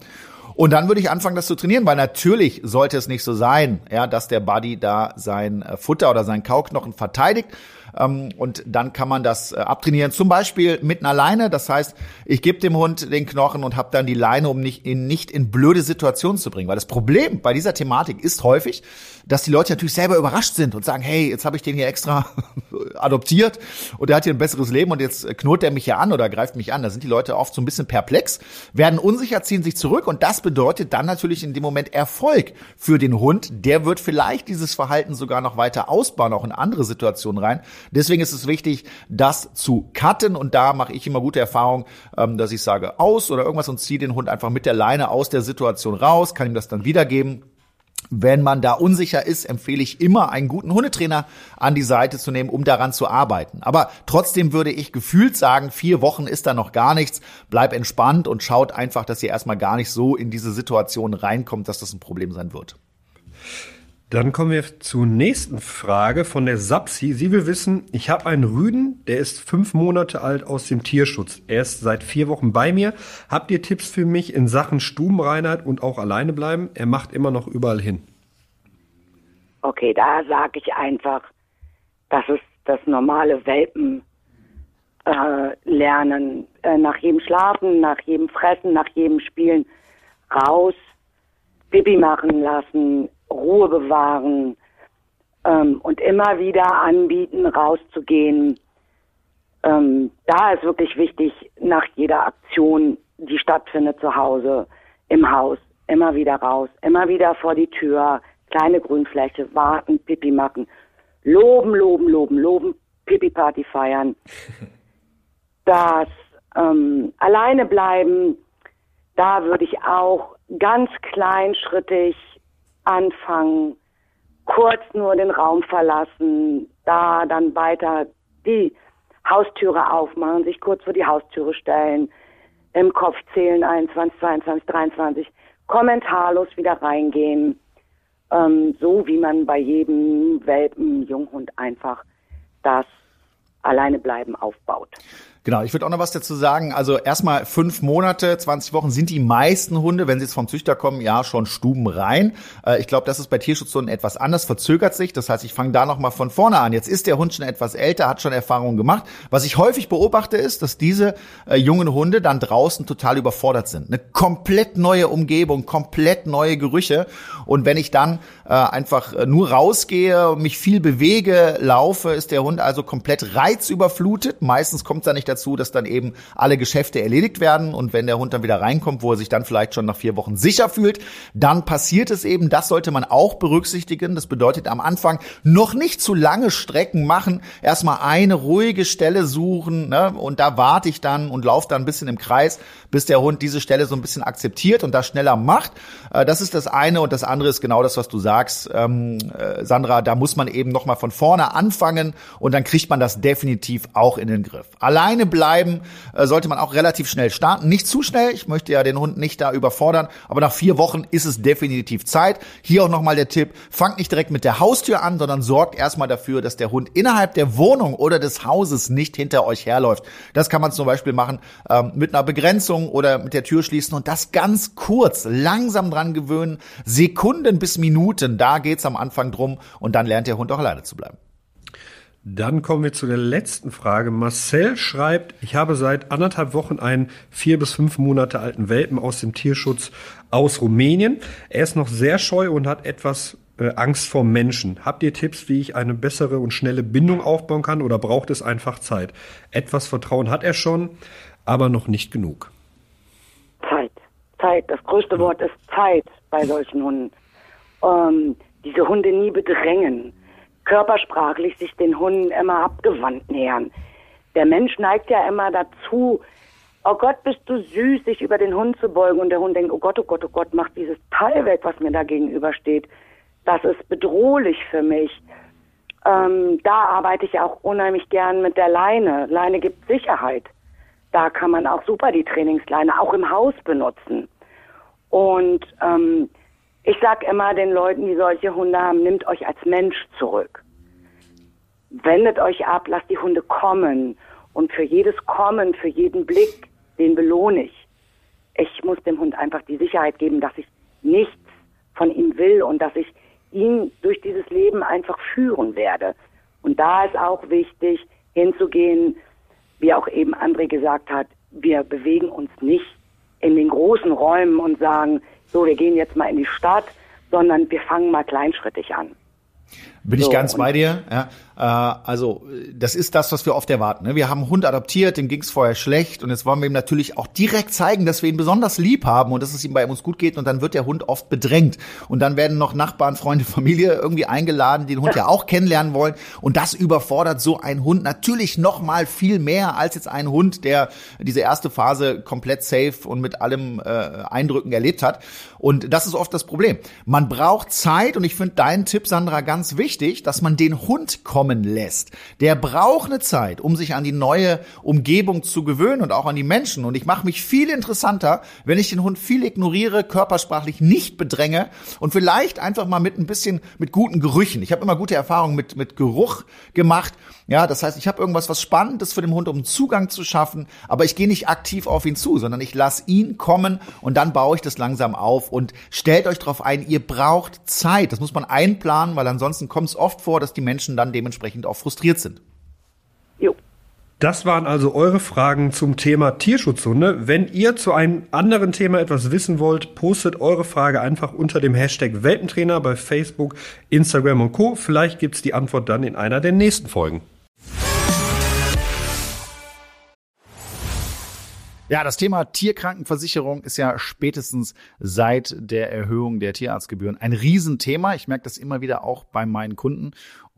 Und dann würde ich anfangen, das zu trainieren, weil natürlich sollte es nicht so sein, ja, dass der Buddy da sein äh, Futter oder sein Kauknochen verteidigt, und dann kann man das äh, abtrainieren, zum Beispiel mit einer Leine. Das heißt, ich gebe dem Hund den Knochen und habe dann die Leine, um nicht in, nicht in blöde Situationen zu bringen. Weil das Problem bei dieser Thematik ist häufig, dass die Leute natürlich selber überrascht sind und sagen, hey, jetzt habe ich den hier extra [LAUGHS] adoptiert und der hat hier ein besseres Leben und jetzt knurrt er mich hier an oder greift mich an. Da sind die Leute oft so ein bisschen perplex, werden unsicher, ziehen sich zurück und das bedeutet dann natürlich in dem Moment Erfolg für den Hund. Der wird vielleicht dieses Verhalten sogar noch weiter ausbauen, auch in andere Situationen rein. Deswegen ist es wichtig, das zu cutten und da mache ich immer gute Erfahrungen, ähm, dass ich sage aus oder irgendwas und ziehe den Hund einfach mit der Leine aus der Situation raus, kann ihm das dann wiedergeben wenn man da unsicher ist, empfehle ich immer, einen guten Hundetrainer an die Seite zu nehmen, um daran zu arbeiten. Aber trotzdem würde ich gefühlt sagen, vier Wochen ist da noch gar nichts. Bleib entspannt und schaut einfach, dass ihr erstmal gar nicht so in diese Situation reinkommt, dass das ein Problem sein wird. Dann kommen wir zur nächsten Frage von der Sapsi. Sie will wissen, ich habe einen Rüden, der ist fünf Monate alt aus dem Tierschutz. Er ist seit vier Wochen bei mir. Habt ihr Tipps für mich in Sachen Stubenreinheit und auch alleine bleiben? Er macht immer noch überall hin. Okay, da sage ich einfach, das ist das normale Welpen äh, lernen. Äh, nach jedem Schlafen, nach jedem Fressen, nach jedem Spielen raus, Bibi machen lassen, Ruhe bewahren ähm, und immer wieder anbieten, rauszugehen. Ähm, da ist wirklich wichtig, nach jeder Aktion, die stattfindet zu Hause, im Haus, immer wieder raus, immer wieder vor die Tür, kleine Grünfläche, warten, Pipi machen, loben, loben, loben, loben, Pipi-Party feiern. [LAUGHS] Das ähm, alleine bleiben, da würde ich auch ganz kleinschrittig anfangen, kurz nur den Raum verlassen, da dann weiter die Haustüre aufmachen, sich kurz vor die Haustüre stellen, im Kopf zählen 21, 22, 23, kommentarlos wieder reingehen, ähm, so wie man bei jedem Welpen, Junghund einfach das alleine bleiben aufbaut. Genau, ich würde auch noch was dazu sagen. Also erstmal fünf Monate, 20 Wochen sind die meisten Hunde, wenn sie jetzt vom Züchter kommen, ja schon stubenrein. Äh, ich glaube, das ist bei Tierschutzhunden etwas anders, verzögert sich. Das heißt, ich fange da nochmal von vorne an. Jetzt ist der Hund schon etwas älter, hat schon Erfahrungen gemacht. Was ich häufig beobachte, ist, dass diese äh, jungen Hunde dann draußen total überfordert sind. Eine komplett neue Umgebung, komplett neue Gerüche. Und wenn ich dann äh, einfach äh, nur rausgehe, mich viel bewege, laufe, ist der Hund also komplett reizüberflutet. Meistens kommt da nicht dazu, dass dann eben alle Geschäfte erledigt werden und wenn der Hund dann wieder reinkommt, wo er sich dann vielleicht schon nach vier Wochen sicher fühlt, dann passiert es eben. Das sollte man auch berücksichtigen. Das bedeutet am Anfang noch nicht zu lange Strecken machen, erstmal eine ruhige Stelle suchen ne? und da warte ich dann und laufe dann ein bisschen im Kreis, bis der Hund diese Stelle so ein bisschen akzeptiert und das schneller macht. Äh, das ist das eine und das andere ist genau das, was du sagst, ähm, äh, Sandra. Da muss man eben noch mal von vorne anfangen und dann kriegt man das definitiv auch in den Griff. Alleine alleine bleiben, äh, sollte man auch relativ schnell starten. Nicht zu schnell, ich möchte ja den Hund nicht da überfordern, aber nach vier Wochen ist es definitiv Zeit. Hier auch nochmal der Tipp, fangt nicht direkt mit der Haustür an, sondern sorgt erstmal dafür, dass der Hund innerhalb der Wohnung oder des Hauses nicht hinter euch herläuft. Das kann man zum Beispiel machen ähm, mit einer Begrenzung oder mit der Tür schließen und das ganz kurz, langsam dran gewöhnen, Sekunden bis Minuten, da geht's am Anfang drum und dann lernt der Hund auch alleine zu bleiben. Dann kommen wir zu der letzten Frage. Marcel schreibt, ich habe seit anderthalb Wochen einen vier bis fünf Monate alten Welpen aus dem Tierschutz aus Rumänien. Er ist noch sehr scheu und hat etwas äh, Angst vor Menschen. Habt ihr Tipps, wie ich eine bessere und schnelle Bindung aufbauen kann oder braucht es einfach Zeit? Etwas Vertrauen hat er schon, aber noch nicht genug. Zeit. Zeit. Das größte Wort ist Zeit bei solchen Hunden. Ähm, diese Hunde nie bedrängen körpersprachlich sich den Hunden immer abgewandt nähern. Der Mensch neigt ja immer dazu, oh Gott, bist du süß, sich über den Hund zu beugen und der Hund denkt, oh Gott, oh Gott, oh Gott, mach dieses Teil weg, was mir da gegenübersteht. Das ist bedrohlich für mich. Ähm, da arbeite ich auch unheimlich gern mit der Leine. Leine gibt Sicherheit. Da kann man auch super die Trainingsleine auch im Haus benutzen. Und ähm, ich sag immer den Leuten, die solche Hunde haben, nimmt euch als Mensch zurück. Wendet euch ab, lasst die Hunde kommen. Und für jedes Kommen, für jeden Blick, den belohne ich. Ich muss dem Hund einfach die Sicherheit geben, dass ich nichts von ihm will und dass ich ihn durch dieses Leben einfach führen werde. Und da ist auch wichtig, hinzugehen, wie auch eben André gesagt hat, wir bewegen uns nicht in den großen Räumen und sagen, so, wir gehen jetzt mal in die Stadt, sondern wir fangen mal kleinschrittig an. Bin so, ich ganz bei dir. Ja. Äh, also das ist das, was wir oft erwarten. Ne? Wir haben einen Hund adoptiert, dem ging es vorher schlecht und jetzt wollen wir ihm natürlich auch direkt zeigen, dass wir ihn besonders lieb haben und dass es ihm bei uns gut geht und dann wird der Hund oft bedrängt und dann werden noch Nachbarn, Freunde, [LAUGHS] Familie irgendwie eingeladen, die den Hund ja auch kennenlernen wollen und das überfordert so ein Hund natürlich noch mal viel mehr als jetzt ein Hund, der diese erste Phase komplett safe und mit allem äh, Eindrücken erlebt hat und das ist oft das Problem. Man braucht Zeit und ich finde deinen Tipp, Sandra, ganz wichtig, dass man den Hund kommen lässt. Der braucht eine Zeit, um sich an die neue Umgebung zu gewöhnen und auch an die Menschen. Und ich mache mich viel interessanter, wenn ich den Hund viel ignoriere, körpersprachlich nicht bedränge und vielleicht einfach mal mit ein bisschen mit guten Gerüchen. Ich habe immer gute Erfahrungen mit, mit Geruch gemacht. Ja, das heißt, ich habe irgendwas, was Spannendes für den Hund, um Zugang zu schaffen, aber ich gehe nicht aktiv auf ihn zu, sondern ich lasse ihn kommen und dann baue ich das langsam auf und stellt euch darauf ein, ihr braucht Zeit. Das muss man einplanen, weil ansonsten kommt es oft vor, dass die Menschen dann dementsprechend auch frustriert sind. Jo. Das waren also eure Fragen zum Thema Tierschutzhunde. Wenn ihr zu einem anderen Thema etwas wissen wollt, postet eure Frage einfach unter dem Hashtag Welpentrainer bei Facebook, Instagram und Co. Vielleicht gibt's die Antwort dann in einer der nächsten Folgen. Ja, das Thema Tierkrankenversicherung ist ja spätestens seit der Erhöhung der Tierarztgebühren ein Riesenthema. Ich merke das immer wieder auch bei meinen Kunden.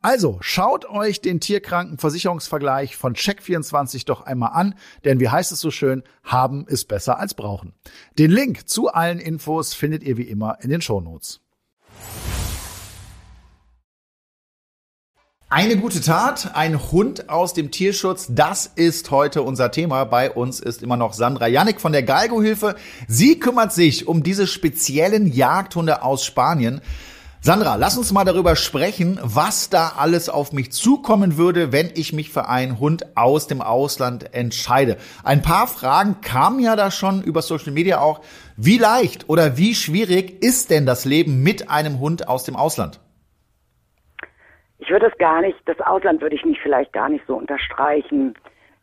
Also schaut euch den Tierkrankenversicherungsvergleich von Check24 doch einmal an, denn wie heißt es so schön, haben ist besser als brauchen. Den Link zu allen Infos findet ihr wie immer in den Shownotes. Eine gute Tat, ein Hund aus dem Tierschutz, das ist heute unser Thema. Bei uns ist immer noch Sandra Janik von der Galgo-Hilfe. Sie kümmert sich um diese speziellen Jagdhunde aus Spanien. Sandra, lass uns mal darüber sprechen, was da alles auf mich zukommen würde, wenn ich mich für einen Hund aus dem Ausland entscheide. Ein paar Fragen kamen ja da schon über Social Media auch. Wie leicht oder wie schwierig ist denn das Leben mit einem Hund aus dem Ausland? Ich würde es gar nicht, das Ausland würde ich nicht vielleicht gar nicht so unterstreichen.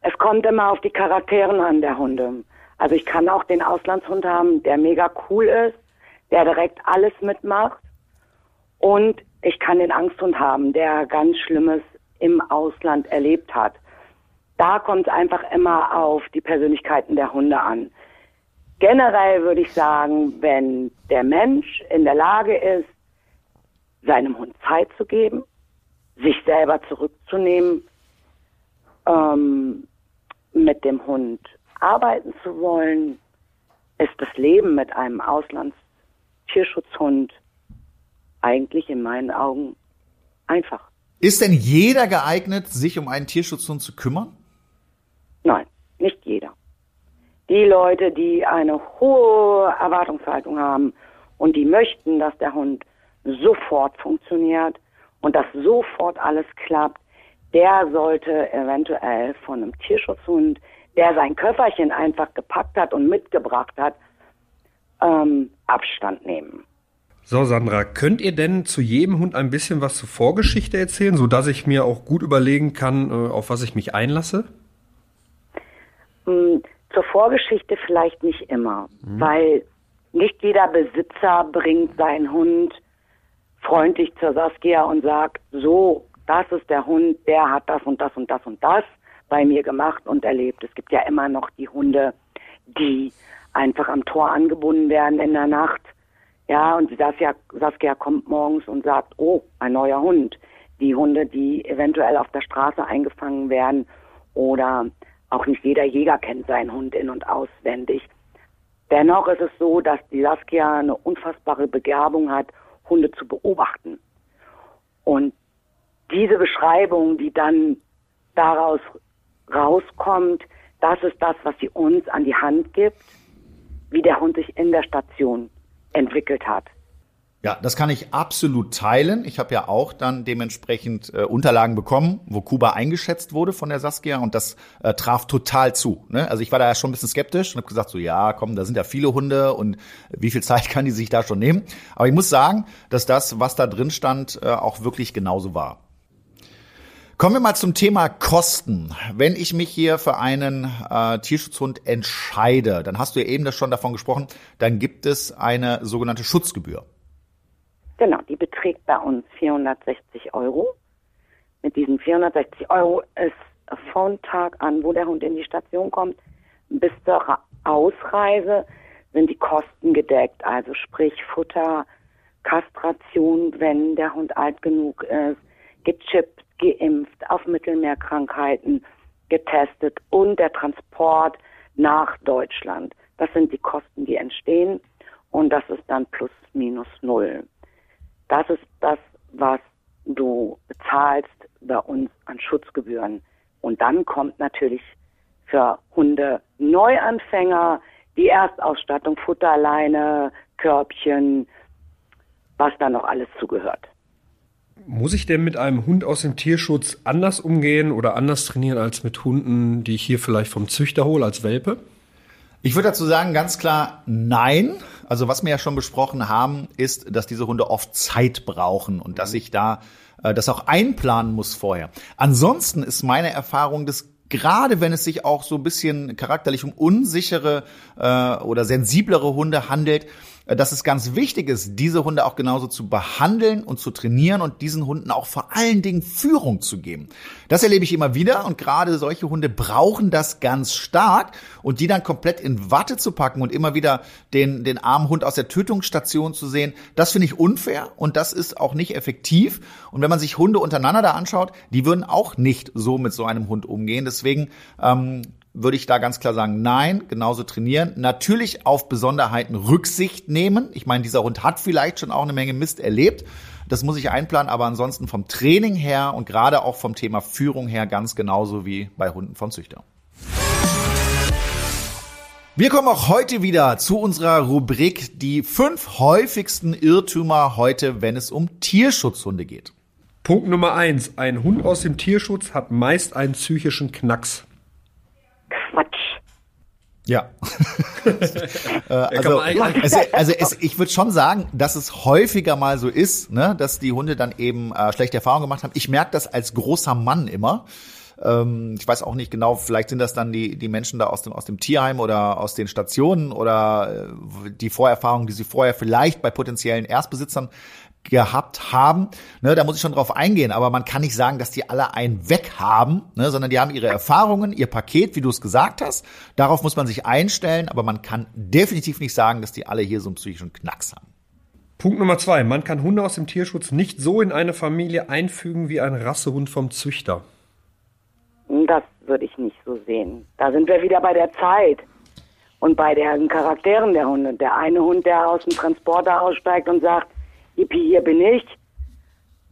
Es kommt immer auf die Charakteren an der Hunde. Also ich kann auch den Auslandshund haben, der mega cool ist, der direkt alles mitmacht. Und ich kann den Angsthund haben, der ganz Schlimmes im Ausland erlebt hat. Da kommt es einfach immer auf die Persönlichkeiten der Hunde an. Generell würde ich sagen, wenn der Mensch in der Lage ist, seinem Hund Zeit zu geben, sich selber zurückzunehmen, ähm, mit dem Hund arbeiten zu wollen, ist das Leben mit einem Auslandstierschutzhund eigentlich in meinen Augen einfach. Ist denn jeder geeignet, sich um einen Tierschutzhund zu kümmern? Nein, nicht jeder. Die Leute, die eine hohe Erwartungshaltung haben und die möchten, dass der Hund sofort funktioniert, und dass sofort alles klappt, der sollte eventuell von einem Tierschutzhund, der sein Köfferchen einfach gepackt hat und mitgebracht hat, ähm, Abstand nehmen. So, Sandra, könnt ihr denn zu jedem Hund ein bisschen was zur Vorgeschichte erzählen, sodass ich mir auch gut überlegen kann, äh, auf was ich mich einlasse? Hm, zur Vorgeschichte vielleicht nicht immer, mhm. weil nicht jeder Besitzer bringt seinen Hund freundlich zur Saskia und sagt, so, das ist der Hund, der hat das und das und das und das bei mir gemacht und erlebt. Es gibt ja immer noch die Hunde, die einfach am Tor angebunden werden in der Nacht. Ja, und Saskia, Saskia kommt morgens und sagt, oh, ein neuer Hund. Die Hunde, die eventuell auf der Straße eingefangen werden oder auch nicht jeder Jäger kennt seinen Hund in- und auswendig. Dennoch ist es so, dass die Saskia eine unfassbare Begabung hat Hunde zu beobachten. Und diese Beschreibung, die dann daraus rauskommt, das ist das, was sie uns an die Hand gibt, wie der Hund sich in der Station entwickelt hat. Ja, das kann ich absolut teilen. Ich habe ja auch dann dementsprechend äh, Unterlagen bekommen, wo Kuba eingeschätzt wurde von der Saskia und das äh, traf total zu. Ne? Also ich war da ja schon ein bisschen skeptisch und habe gesagt, so ja, komm, da sind ja viele Hunde und wie viel [LAUGHS] Zeit kann die sich da schon nehmen? Aber ich muss sagen, dass das, was da drin stand, äh, auch wirklich genauso war. Kommen wir mal zum Thema Kosten. Wenn ich mich hier für einen äh, Tierschutzhund entscheide, dann hast du ja eben das schon davon gesprochen, dann gibt es eine sogenannte Schutzgebühr. Genau, die beträgt bei uns 460 Euro. Mit diesen 460 Euro ist von Tag an, wo der Hund in die Station kommt, bis zur Ausreise sind die Kosten gedeckt. Also sprich Futter, Kastration, wenn der Hund alt genug ist, gechippt, geimpft, auf Mittelmeerkrankheiten getestet und der Transport nach Deutschland. Das sind die Kosten, die entstehen und das ist dann plus minus null. Das ist das, was du bezahlst bei uns an Schutzgebühren. Und dann kommt natürlich für Hunde Neuanfänger die Erstausstattung, Futterleine, Körbchen, was da noch alles zugehört. Muss ich denn mit einem Hund aus dem Tierschutz anders umgehen oder anders trainieren als mit Hunden, die ich hier vielleicht vom Züchter hole als Welpe? Ich würde dazu sagen, ganz klar nein. Also was wir ja schon besprochen haben, ist, dass diese Hunde oft Zeit brauchen und dass ich da äh, das auch einplanen muss vorher. Ansonsten ist meine Erfahrung, dass gerade wenn es sich auch so ein bisschen charakterlich um unsichere äh, oder sensiblere Hunde handelt, dass es ganz wichtig ist, diese Hunde auch genauso zu behandeln und zu trainieren und diesen Hunden auch vor allen Dingen Führung zu geben. Das erlebe ich immer wieder und gerade solche Hunde brauchen das ganz stark und die dann komplett in Watte zu packen und immer wieder den, den armen Hund aus der Tötungsstation zu sehen, das finde ich unfair und das ist auch nicht effektiv. Und wenn man sich Hunde untereinander da anschaut, die würden auch nicht so mit so einem Hund umgehen. Deswegen ähm, würde ich da ganz klar sagen, nein, genauso trainieren. Natürlich auf Besonderheiten Rücksicht nehmen. Ich meine, dieser Hund hat vielleicht schon auch eine Menge Mist erlebt. Das muss ich einplanen, aber ansonsten vom Training her und gerade auch vom Thema Führung her ganz genauso wie bei Hunden von Züchter. Wir kommen auch heute wieder zu unserer Rubrik die fünf häufigsten Irrtümer heute, wenn es um Tierschutzhunde geht. Punkt Nummer eins. Ein Hund aus dem Tierschutz hat meist einen psychischen Knacks. Ja. [LAUGHS] äh, also, also, also es, ich würde schon sagen, dass es häufiger mal so ist, ne, dass die Hunde dann eben äh, schlechte Erfahrungen gemacht haben. Ich merke das als großer Mann immer. Ähm, ich weiß auch nicht genau, vielleicht sind das dann die, die Menschen da aus dem, aus dem Tierheim oder aus den Stationen oder äh, die Vorerfahrungen, die sie vorher vielleicht bei potenziellen Erstbesitzern gehabt haben. Ne, da muss ich schon drauf eingehen, aber man kann nicht sagen, dass die alle einen weg haben, ne, sondern die haben ihre Erfahrungen, ihr Paket, wie du es gesagt hast. Darauf muss man sich einstellen, aber man kann definitiv nicht sagen, dass die alle hier so einen psychischen Knacks haben. Punkt Nummer zwei. Man kann Hunde aus dem Tierschutz nicht so in eine Familie einfügen wie ein Rassehund vom Züchter. Das würde ich nicht so sehen. Da sind wir wieder bei der Zeit und bei den Charakteren der Hunde. Der eine Hund, der aus dem Transporter aussteigt und sagt, Yippie, hier bin ich.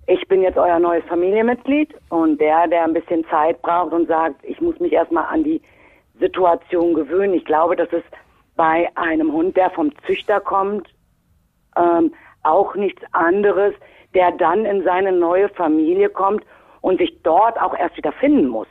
Ich bin jetzt euer neues Familienmitglied und der, der ein bisschen Zeit braucht und sagt, ich muss mich erstmal an die Situation gewöhnen. Ich glaube, das ist bei einem Hund, der vom Züchter kommt, ähm, auch nichts anderes, der dann in seine neue Familie kommt und sich dort auch erst wieder finden muss.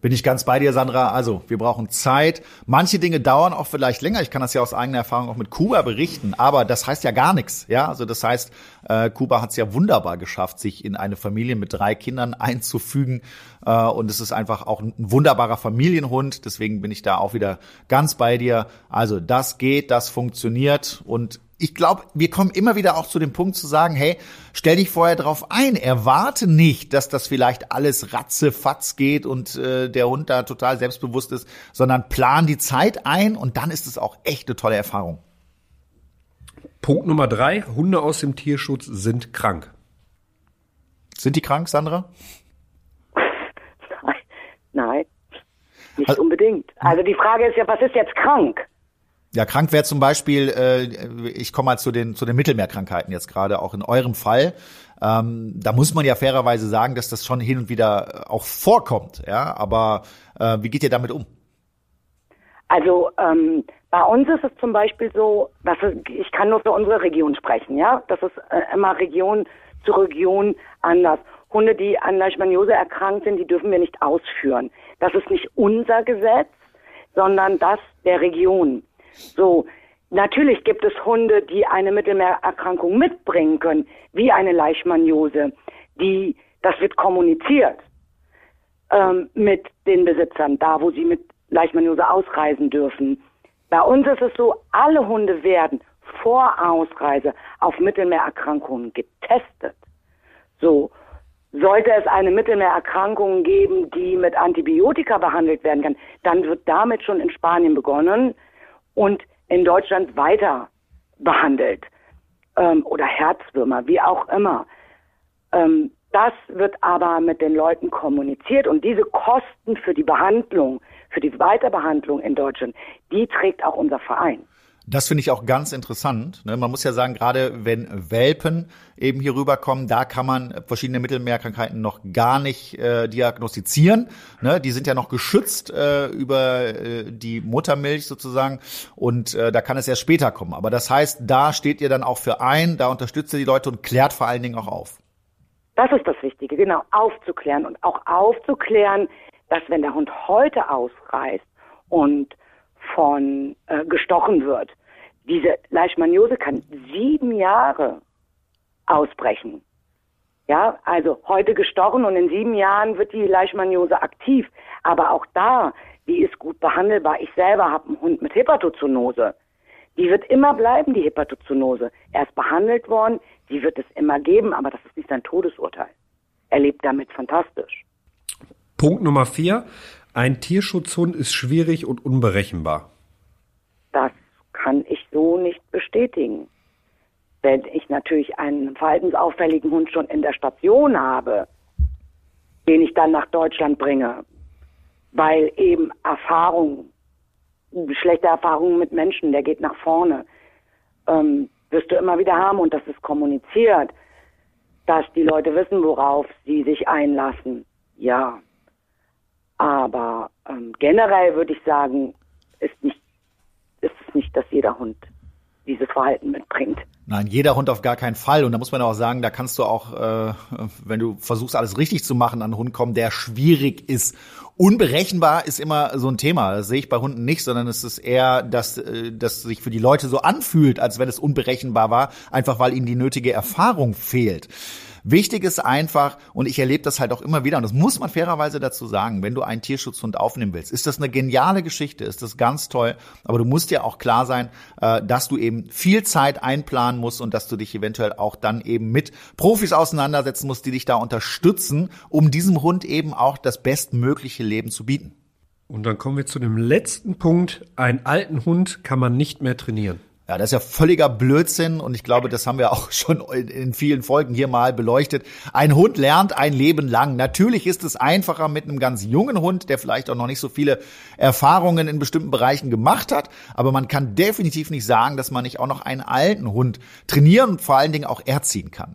Bin ich ganz bei dir, Sandra. Also, wir brauchen Zeit. Manche Dinge dauern auch vielleicht länger. Ich kann das ja aus eigener Erfahrung auch mit Kuba berichten. Aber das heißt ja gar nichts. Ja, also das heißt, äh, Kuba hat es ja wunderbar geschafft, sich in eine Familie mit drei Kindern einzufügen. Äh, und es ist einfach auch ein wunderbarer Familienhund. Deswegen bin ich da auch wieder ganz bei dir. Also, das geht, das funktioniert und ich glaube, wir kommen immer wieder auch zu dem Punkt zu sagen, hey, stell dich vorher drauf ein, erwarte nicht, dass das vielleicht alles ratzefatz geht und äh, der Hund da total selbstbewusst ist, sondern plan die Zeit ein und dann ist es auch echt eine tolle Erfahrung. Punkt Nummer drei, Hunde aus dem Tierschutz sind krank. Sind die krank, Sandra? Nein, nein nicht also, unbedingt. Also die Frage ist ja, was ist jetzt krank? Ja, krank wäre zum Beispiel, äh, ich komme mal zu den, zu den Mittelmeerkrankheiten jetzt gerade, auch in eurem Fall. Ähm, da muss man ja fairerweise sagen, dass das schon hin und wieder auch vorkommt. Ja, aber äh, wie geht ihr damit um? Also ähm, bei uns ist es zum Beispiel so, dass es, ich kann nur für unsere Region sprechen, ja. Das ist äh, immer Region zu Region anders. Hunde, die an Leishmaniose erkrankt sind, die dürfen wir nicht ausführen. Das ist nicht unser Gesetz, sondern das der Region. So, natürlich gibt es Hunde, die eine Mittelmeererkrankung mitbringen können, wie eine Leishmaniose. Die, das wird kommuniziert ähm, mit den Besitzern, da wo sie mit Leishmaniose ausreisen dürfen. Bei uns ist es so, alle Hunde werden vor Ausreise auf Mittelmeererkrankungen getestet. So, sollte es eine Mittelmeererkrankung geben, die mit Antibiotika behandelt werden kann, dann wird damit schon in Spanien begonnen und in Deutschland weiter behandelt ähm, oder Herzwürmer, wie auch immer. Ähm, das wird aber mit den Leuten kommuniziert und diese Kosten für die Behandlung, für die Weiterbehandlung in Deutschland, die trägt auch unser Verein. Das finde ich auch ganz interessant. Ne? Man muss ja sagen, gerade wenn Welpen eben hier rüberkommen, da kann man verschiedene Mittelmeerkrankheiten noch gar nicht äh, diagnostizieren. Ne? Die sind ja noch geschützt äh, über äh, die Muttermilch sozusagen und äh, da kann es erst später kommen. Aber das heißt, da steht ihr dann auch für ein, da unterstützt ihr die Leute und klärt vor allen Dingen auch auf. Das ist das Wichtige, genau, aufzuklären und auch aufzuklären, dass wenn der Hund heute ausreist und von äh, gestochen wird. Diese Leishmaniose kann sieben Jahre ausbrechen. Ja, also heute gestochen und in sieben Jahren wird die Leishmaniose aktiv. Aber auch da, die ist gut behandelbar. Ich selber habe einen Hund mit Hepatozoonose. Die wird immer bleiben, die Hepatozynose. Er ist behandelt worden, die wird es immer geben, aber das ist nicht sein Todesurteil. Er lebt damit fantastisch. Punkt Nummer vier. Ein Tierschutzhund ist schwierig und unberechenbar. Das kann ich so nicht bestätigen. Wenn ich natürlich einen verhaltensauffälligen Hund schon in der Station habe, den ich dann nach Deutschland bringe, weil eben Erfahrung, schlechte Erfahrungen mit Menschen, der geht nach vorne, ähm, wirst du immer wieder haben und das ist kommuniziert, dass die Leute wissen, worauf sie sich einlassen. Ja, aber ähm, generell würde ich sagen, ist nicht es nicht, dass jeder Hund dieses Verhalten mitbringt. Nein, jeder Hund auf gar keinen Fall. Und da muss man auch sagen, da kannst du auch, äh, wenn du versuchst, alles richtig zu machen, an einen Hund kommen, der schwierig ist. Unberechenbar ist immer so ein Thema. Das sehe ich bei Hunden nicht, sondern es ist eher, dass äh, das sich für die Leute so anfühlt, als wenn es unberechenbar war, einfach weil ihnen die nötige Erfahrung fehlt. Wichtig ist einfach, und ich erlebe das halt auch immer wieder, und das muss man fairerweise dazu sagen, wenn du einen Tierschutzhund aufnehmen willst, ist das eine geniale Geschichte, ist das ganz toll, aber du musst dir auch klar sein, äh, dass du eben viel Zeit einplanen musst und dass du dich eventuell auch dann eben mit Profis auseinandersetzen musst, die dich da unterstützen, um diesem Hund eben auch das bestmögliche Leben zu bieten. Und dann kommen wir zu dem letzten Punkt. Einen alten Hund kann man nicht mehr trainieren. Ja, das ist ja völliger Blödsinn und ich glaube, das haben wir auch [LAUGHS] schon in vielen Folgen hier mal beleuchtet. Ein Hund lernt ein Leben lang. Natürlich ist es einfacher mit einem ganz jungen Hund, der vielleicht auch noch nicht so viele Erfahrungen in bestimmten Bereichen gemacht hat, aber man kann definitiv nicht sagen, dass man nicht auch noch einen alten Hund trainieren und vor allen Dingen auch erziehen kann.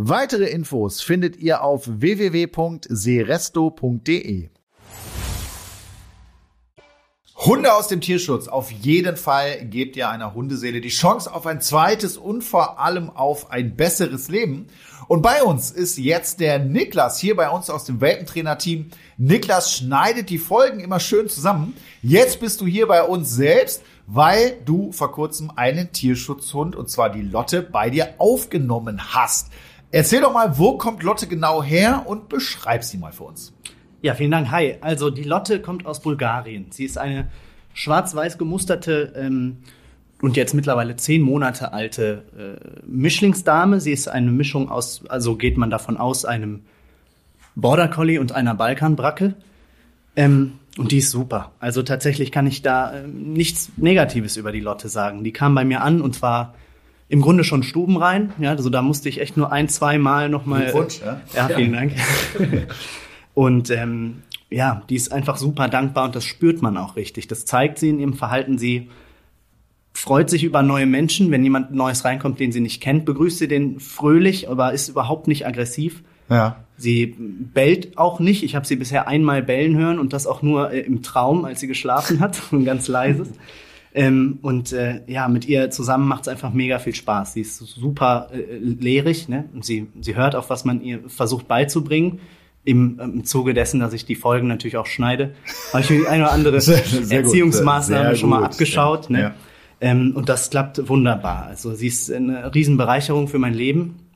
Weitere Infos findet ihr auf www.seresto.de. Hunde aus dem Tierschutz. Auf jeden Fall gebt ihr einer Hundeseele die Chance auf ein zweites und vor allem auf ein besseres Leben. Und bei uns ist jetzt der Niklas hier bei uns aus dem Welpentrainer-Team. Niklas schneidet die Folgen immer schön zusammen. Jetzt bist du hier bei uns selbst, weil du vor kurzem einen Tierschutzhund, und zwar die Lotte, bei dir aufgenommen hast. Erzähl doch mal, wo kommt Lotte genau her und beschreib sie mal für uns. Ja, vielen Dank. Hi. Also die Lotte kommt aus Bulgarien. Sie ist eine schwarz-weiß gemusterte ähm, und jetzt mittlerweile zehn Monate alte äh, Mischlingsdame. Sie ist eine Mischung aus, also geht man davon aus, einem Border Collie und einer Balkanbracke. Ähm, und die ist super. Also tatsächlich kann ich da äh, nichts Negatives über die Lotte sagen. Die kam bei mir an und war im Grunde schon stubenrein. Ja, also da musste ich echt nur ein, zwei Mal nochmal. Wunsch, ja. ja, vielen Dank. [LAUGHS] und ähm, ja, die ist einfach super dankbar und das spürt man auch richtig. Das zeigt sie in ihrem Verhalten. Sie freut sich über neue Menschen. Wenn jemand Neues reinkommt, den sie nicht kennt, begrüßt sie den fröhlich, aber ist überhaupt nicht aggressiv. Ja. Sie bellt auch nicht. Ich habe sie bisher einmal bellen hören und das auch nur äh, im Traum, als sie geschlafen hat, [LAUGHS] ein ganz leises. Ähm, und äh, ja, mit ihr zusammen macht es einfach mega viel Spaß. Sie ist super äh, lehrig, ne? Und sie, sie hört auf, was man ihr versucht beizubringen. Im, im Zuge dessen, dass ich die Folgen natürlich auch schneide, [LAUGHS] habe ich mir die eine oder andere sehr, sehr Erziehungsmaßnahme schon mal abgeschaut. Ja. Ne? Ja. Ähm, und das klappt wunderbar. Also sie ist eine Riesenbereicherung für mein Leben.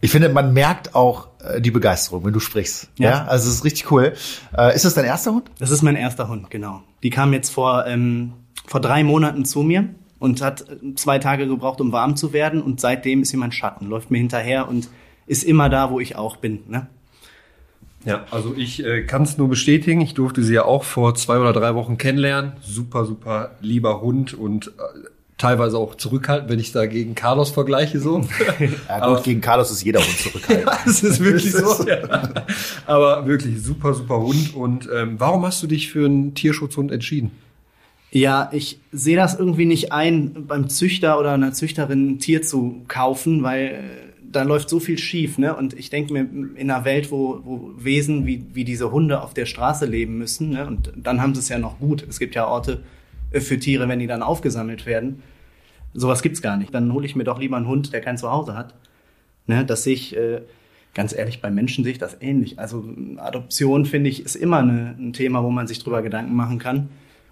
Ich finde, man merkt auch äh, die Begeisterung, wenn du sprichst. Ja. ja? Also es ist richtig cool. Äh, ist das dein erster Hund? Das ist mein erster Hund, genau. Die kam jetzt vor, ähm, vor drei Monaten zu mir und hat äh, zwei Tage gebraucht, um warm zu werden. Und seitdem ist sie mein Schatten, läuft mir hinterher und ist immer da, wo ich auch bin. Ne? Ja, also ich äh, kann es nur bestätigen. Ich durfte sie ja auch vor zwei oder drei Wochen kennenlernen. Super, super lieber Hund und äh, teilweise auch zurückhaltend, wenn ich da gegen Carlos vergleiche so. [LAUGHS] Ja, gut, gegen Carlos ist jeder Hund zurückhaltend. [LAUGHS] ja, das ist wirklich so. [LAUGHS] Ja. Aber wirklich super, super Hund. Und ähm, warum hast du dich für einen Tierschutzhund entschieden? Ja, ich sehe das irgendwie nicht ein, beim Züchter oder einer Züchterin ein Tier zu kaufen, weil äh, da läuft so viel schief. Ne? Und ich denke mir, in einer Welt, wo, wo Wesen wie, wie diese Hunde auf der Straße leben müssen, ne? und dann haben sie es ja noch gut. Es gibt ja Orte für Tiere, wenn die dann aufgesammelt werden. Sowas gibt's gar nicht. Dann hole ich mir doch lieber einen Hund, der kein Zuhause hat. Ne? Das sehe ich, äh, ganz ehrlich, bei Menschen sehe ich das ähnlich. Also Adoption, finde ich, ist immer eine, ein Thema, wo man sich drüber Gedanken machen kann.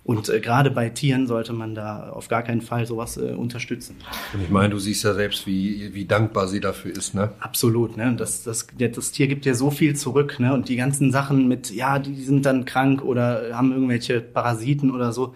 Und äh, gerade bei Tieren sollte man da auf gar keinen Fall sowas äh, unterstützen. Und ich meine, du siehst ja selbst, wie, wie dankbar sie dafür ist, ne? Absolut, ne? Das, das, das Tier gibt dir so viel zurück, ne? Und die ganzen Sachen mit, ja, die sind dann krank oder haben irgendwelche Parasiten oder so.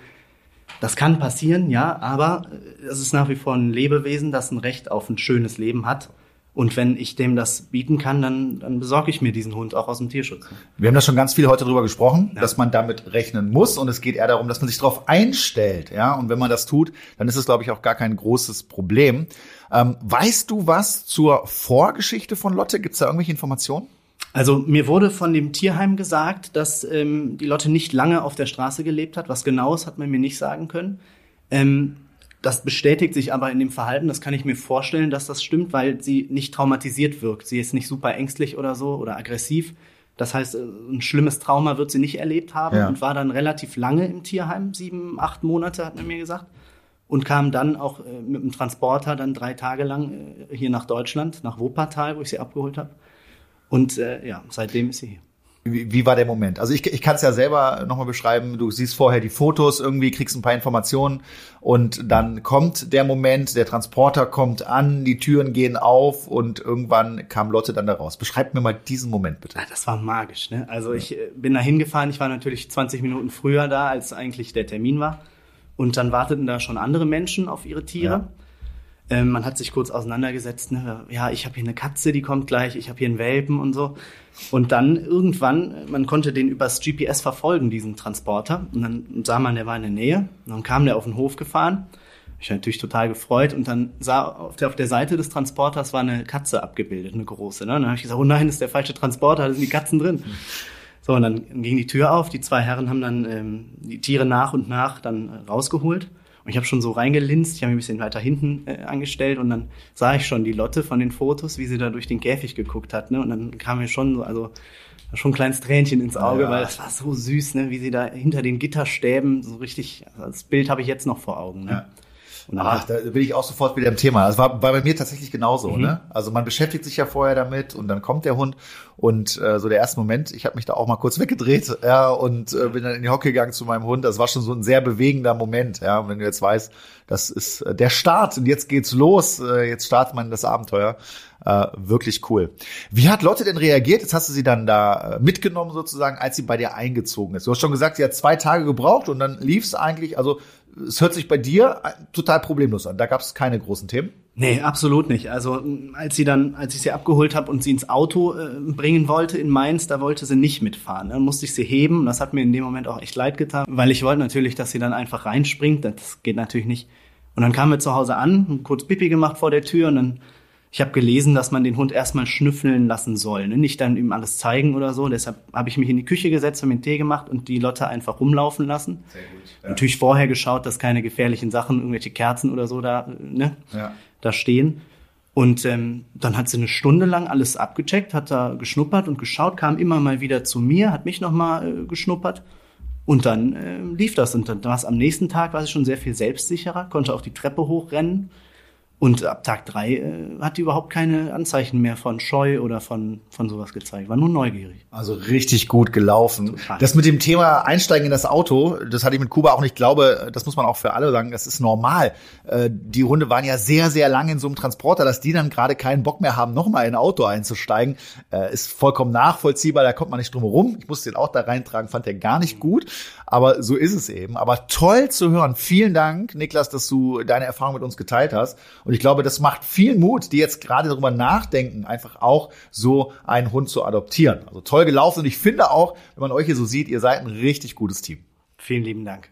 Das kann passieren, ja, aber es ist nach wie vor ein Lebewesen, das ein Recht auf ein schönes Leben hat. Und wenn ich dem das bieten kann, dann, dann besorge ich mir diesen Hund auch aus dem Tierschutz. Wir haben da schon ganz viel heute drüber gesprochen, ja. dass man damit rechnen muss und es geht eher darum, dass man sich darauf einstellt, ja. Und wenn man das tut, dann ist es, glaube ich, auch gar kein großes Problem. Ähm, weißt du was zur Vorgeschichte von Lotte? Gibt es da irgendwelche Informationen? Also mir wurde von dem Tierheim gesagt, dass ähm, die Lotte nicht lange auf der Straße gelebt hat. Was genau ist, hat man mir nicht sagen können. Ähm, das bestätigt sich aber in dem Verhalten. Das kann ich mir vorstellen, dass das stimmt, weil sie nicht traumatisiert wirkt. Sie ist nicht super ängstlich oder so oder aggressiv. Das heißt, äh, ein schlimmes Trauma wird sie nicht erlebt haben ja. und war dann relativ lange im Tierheim, sieben, acht Monate, hat man mir gesagt. Und kam dann auch äh, mit dem Transporter dann drei Tage lang äh, hier nach Deutschland, nach Wuppertal, wo ich sie abgeholt habe. Und äh, ja, seitdem ist sie hier. Wie, wie war der Moment? Also ich, ich kann es ja selber nochmal beschreiben. Du siehst vorher die Fotos, irgendwie kriegst ein paar Informationen und dann kommt der Moment, der Transporter kommt an, die Türen gehen auf und irgendwann kam Lotte dann da raus. Beschreib mir mal diesen Moment bitte. Ja, das war magisch. Ne? Also ich äh, bin da hingefahren. Ich war natürlich 20 Minuten früher da, als eigentlich der Termin war. Und dann warteten da schon andere Menschen auf ihre Tiere. Ja. Ähm, man hat sich kurz auseinandergesetzt, ne? ja, ich habe hier eine Katze, die kommt gleich, ich habe hier einen Welpen und so. Und dann irgendwann, man konnte den übers GPS verfolgen, diesen Transporter. Und dann sah man, der war in der Nähe. Und dann kam der auf den Hof gefahren. Ich war natürlich total gefreut. Und dann sah auf der, auf der Seite des Transporters war eine Katze abgebildet, eine große. Ne? Und dann habe ich gesagt, oh nein, das ist der falsche Transporter, da sind die Katzen drin. So, und dann ging die Tür auf. Die zwei Herren haben dann ähm, die Tiere nach und nach dann äh, rausgeholt. Und ich habe schon so reingelinst, ich habe mich ein bisschen weiter hinten äh, angestellt und dann sah ich schon die Lotte von den Fotos, wie sie da durch den Käfig geguckt hat. Ne? Und dann kam mir schon so, also schon ein kleines Tränchen ins Auge, ja. weil das war so süß, ne? wie sie da hinter den Gitterstäben so richtig, also das Bild habe ich jetzt noch vor Augen. Ne? Ja. Ach, da bin ich auch sofort wieder im Thema. Das war, war bei mir tatsächlich genauso. Mhm. Ne? Also man beschäftigt sich ja vorher damit und dann kommt der Hund und äh, so der erste Moment, ich habe mich da auch mal kurz weggedreht ja, und äh, bin dann in die Hocke gegangen zu meinem Hund. Das war schon so ein sehr bewegender Moment. Ja, und wenn du jetzt weißt, das ist äh, der Start und jetzt geht's los, äh, jetzt startet man das Abenteuer. Äh, wirklich cool. Wie hat Lotte denn reagiert? Jetzt hast du sie dann da äh, mitgenommen sozusagen, als sie bei dir eingezogen ist. Du hast schon gesagt, sie hat zwei Tage gebraucht und dann lief's eigentlich. Also es hört sich bei dir total problemlos an. Da gab es keine großen Themen. Nee, absolut nicht. Also als sie dann, als ich sie abgeholt habe und sie ins Auto äh, bringen wollte in Mainz, da wollte sie nicht mitfahren. Dann musste ich sie heben. Das hat mir in dem Moment auch echt leid getan, weil ich wollte natürlich, dass sie dann einfach reinspringt. Das geht natürlich nicht. Und dann kamen wir zu Hause an, kurz Pipi gemacht vor der Tür und dann ich habe gelesen, dass man den Hund erstmal schnüffeln lassen soll, ne? nicht dann ihm alles zeigen oder so. Deshalb habe ich mich in die Küche gesetzt, habe mir einen Tee gemacht und die Lotte einfach rumlaufen lassen. Sehr gut. Ja. Natürlich vorher geschaut, dass keine gefährlichen Sachen, irgendwelche Kerzen oder so da, ne, ja. da stehen. Und ähm, dann hat sie eine Stunde lang alles abgecheckt, hat da geschnuppert und geschaut, kam immer mal wieder zu mir, hat mich nochmal äh, geschnuppert. Und dann äh, lief das. Und dann war es am nächsten Tag, war sie schon sehr viel selbstsicherer, konnte auch die Treppe hochrennen und ab Tag drei äh, hat die überhaupt keine Anzeichen mehr von Scheu oder von, von sowas gezeigt, war nur neugierig. Also richtig gut gelaufen. Total. Das mit dem Thema Einsteigen in das Auto, das hatte ich mit Kuba auch nicht. Ich glaube, das muss man auch für alle sagen, das ist normal. Äh, die Hunde waren ja sehr, sehr lange in so einem Transporter, dass die dann gerade keinen Bock mehr haben, nochmal in ein Auto einzusteigen, äh, ist vollkommen nachvollziehbar, da kommt man nicht drum herum. Ich musste den auch da reintragen, fand der gar nicht gut, aber so ist es eben. Aber toll zu hören. Vielen Dank, Niklas, dass du deine Erfahrung mit uns geteilt hast. Und Und ich glaube, das macht viel Mut, die jetzt gerade darüber nachdenken, einfach auch so einen Hund zu adoptieren. Also toll gelaufen. Und ich finde auch, wenn man euch hier so sieht, ihr seid ein richtig gutes Team. Vielen lieben Dank.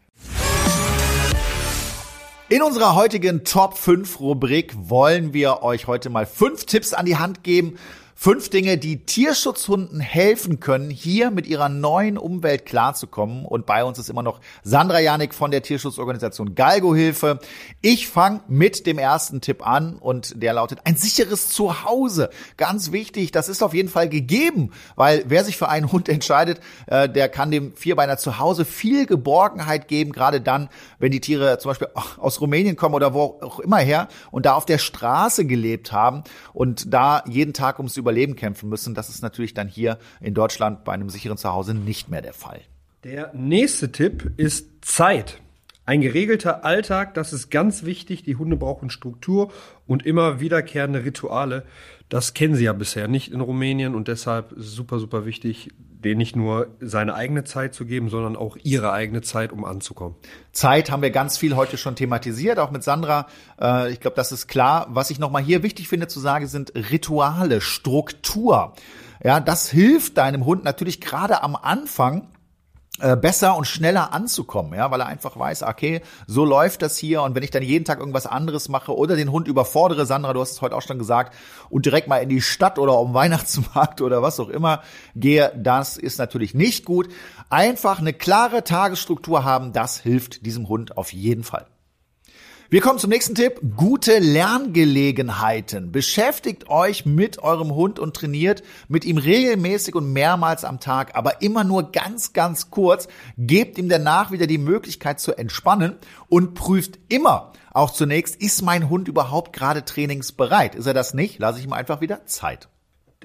In unserer heutigen Top 5 Rubrik wollen wir euch heute mal fünf Tipps an die Hand geben, Fünf Dinge, die Tierschutzhunden helfen können, hier mit ihrer neuen Umwelt klarzukommen. Und bei uns ist immer noch Sandra Janik von der Tierschutzorganisation Galgo Hilfe. Ich fange mit dem ersten Tipp an und der lautet ein sicheres Zuhause. Ganz wichtig, das ist auf jeden Fall gegeben, weil wer sich für einen Hund entscheidet, äh, der kann dem Vierbeiner zu Hause viel Geborgenheit geben, gerade dann, wenn die Tiere zum Beispiel aus Rumänien kommen oder wo auch immer her und da auf der Straße gelebt haben und da jeden Tag ums Überleben Überleben kämpfen müssen. Das ist natürlich dann hier in Deutschland bei einem sicheren Zuhause nicht mehr der Fall. Der nächste Tipp ist Zeit. Ein geregelter Alltag, das ist ganz wichtig. Die Hunde brauchen Struktur und immer wiederkehrende Rituale. Das kennen sie ja bisher nicht in Rumänien und deshalb super, super wichtig, denen nicht nur seine eigene Zeit zu geben, sondern auch ihre eigene Zeit, um anzukommen. Zeit haben wir ganz viel heute schon thematisiert, auch mit Sandra. Äh, ich glaube, das ist klar. Was ich nochmal hier wichtig finde zu sagen, sind Rituale, Struktur. Ja, das hilft deinem Hund natürlich gerade am Anfang besser und schneller anzukommen, ja, weil er einfach weiß, okay, so läuft das hier und wenn ich dann jeden Tag irgendwas anderes mache oder den Hund überfordere, Sandra, du hast es heute auch schon gesagt, und direkt mal in die Stadt oder um [LAUGHS] Weihnachtsmarkt oder was auch immer gehe, das ist natürlich nicht gut. Einfach eine klare Tagesstruktur haben, das hilft diesem Hund auf jeden Fall. Wir kommen zum nächsten Tipp. Gute Lerngelegenheiten. Beschäftigt euch mit eurem Hund und trainiert mit ihm regelmäßig und mehrmals am Tag, aber immer nur ganz, ganz kurz. Gebt ihm danach wieder die Möglichkeit zu entspannen und prüft immer auch zunächst, ist mein Hund überhaupt gerade trainingsbereit? Ist er das nicht? Lasse ich ihm einfach wieder Zeit.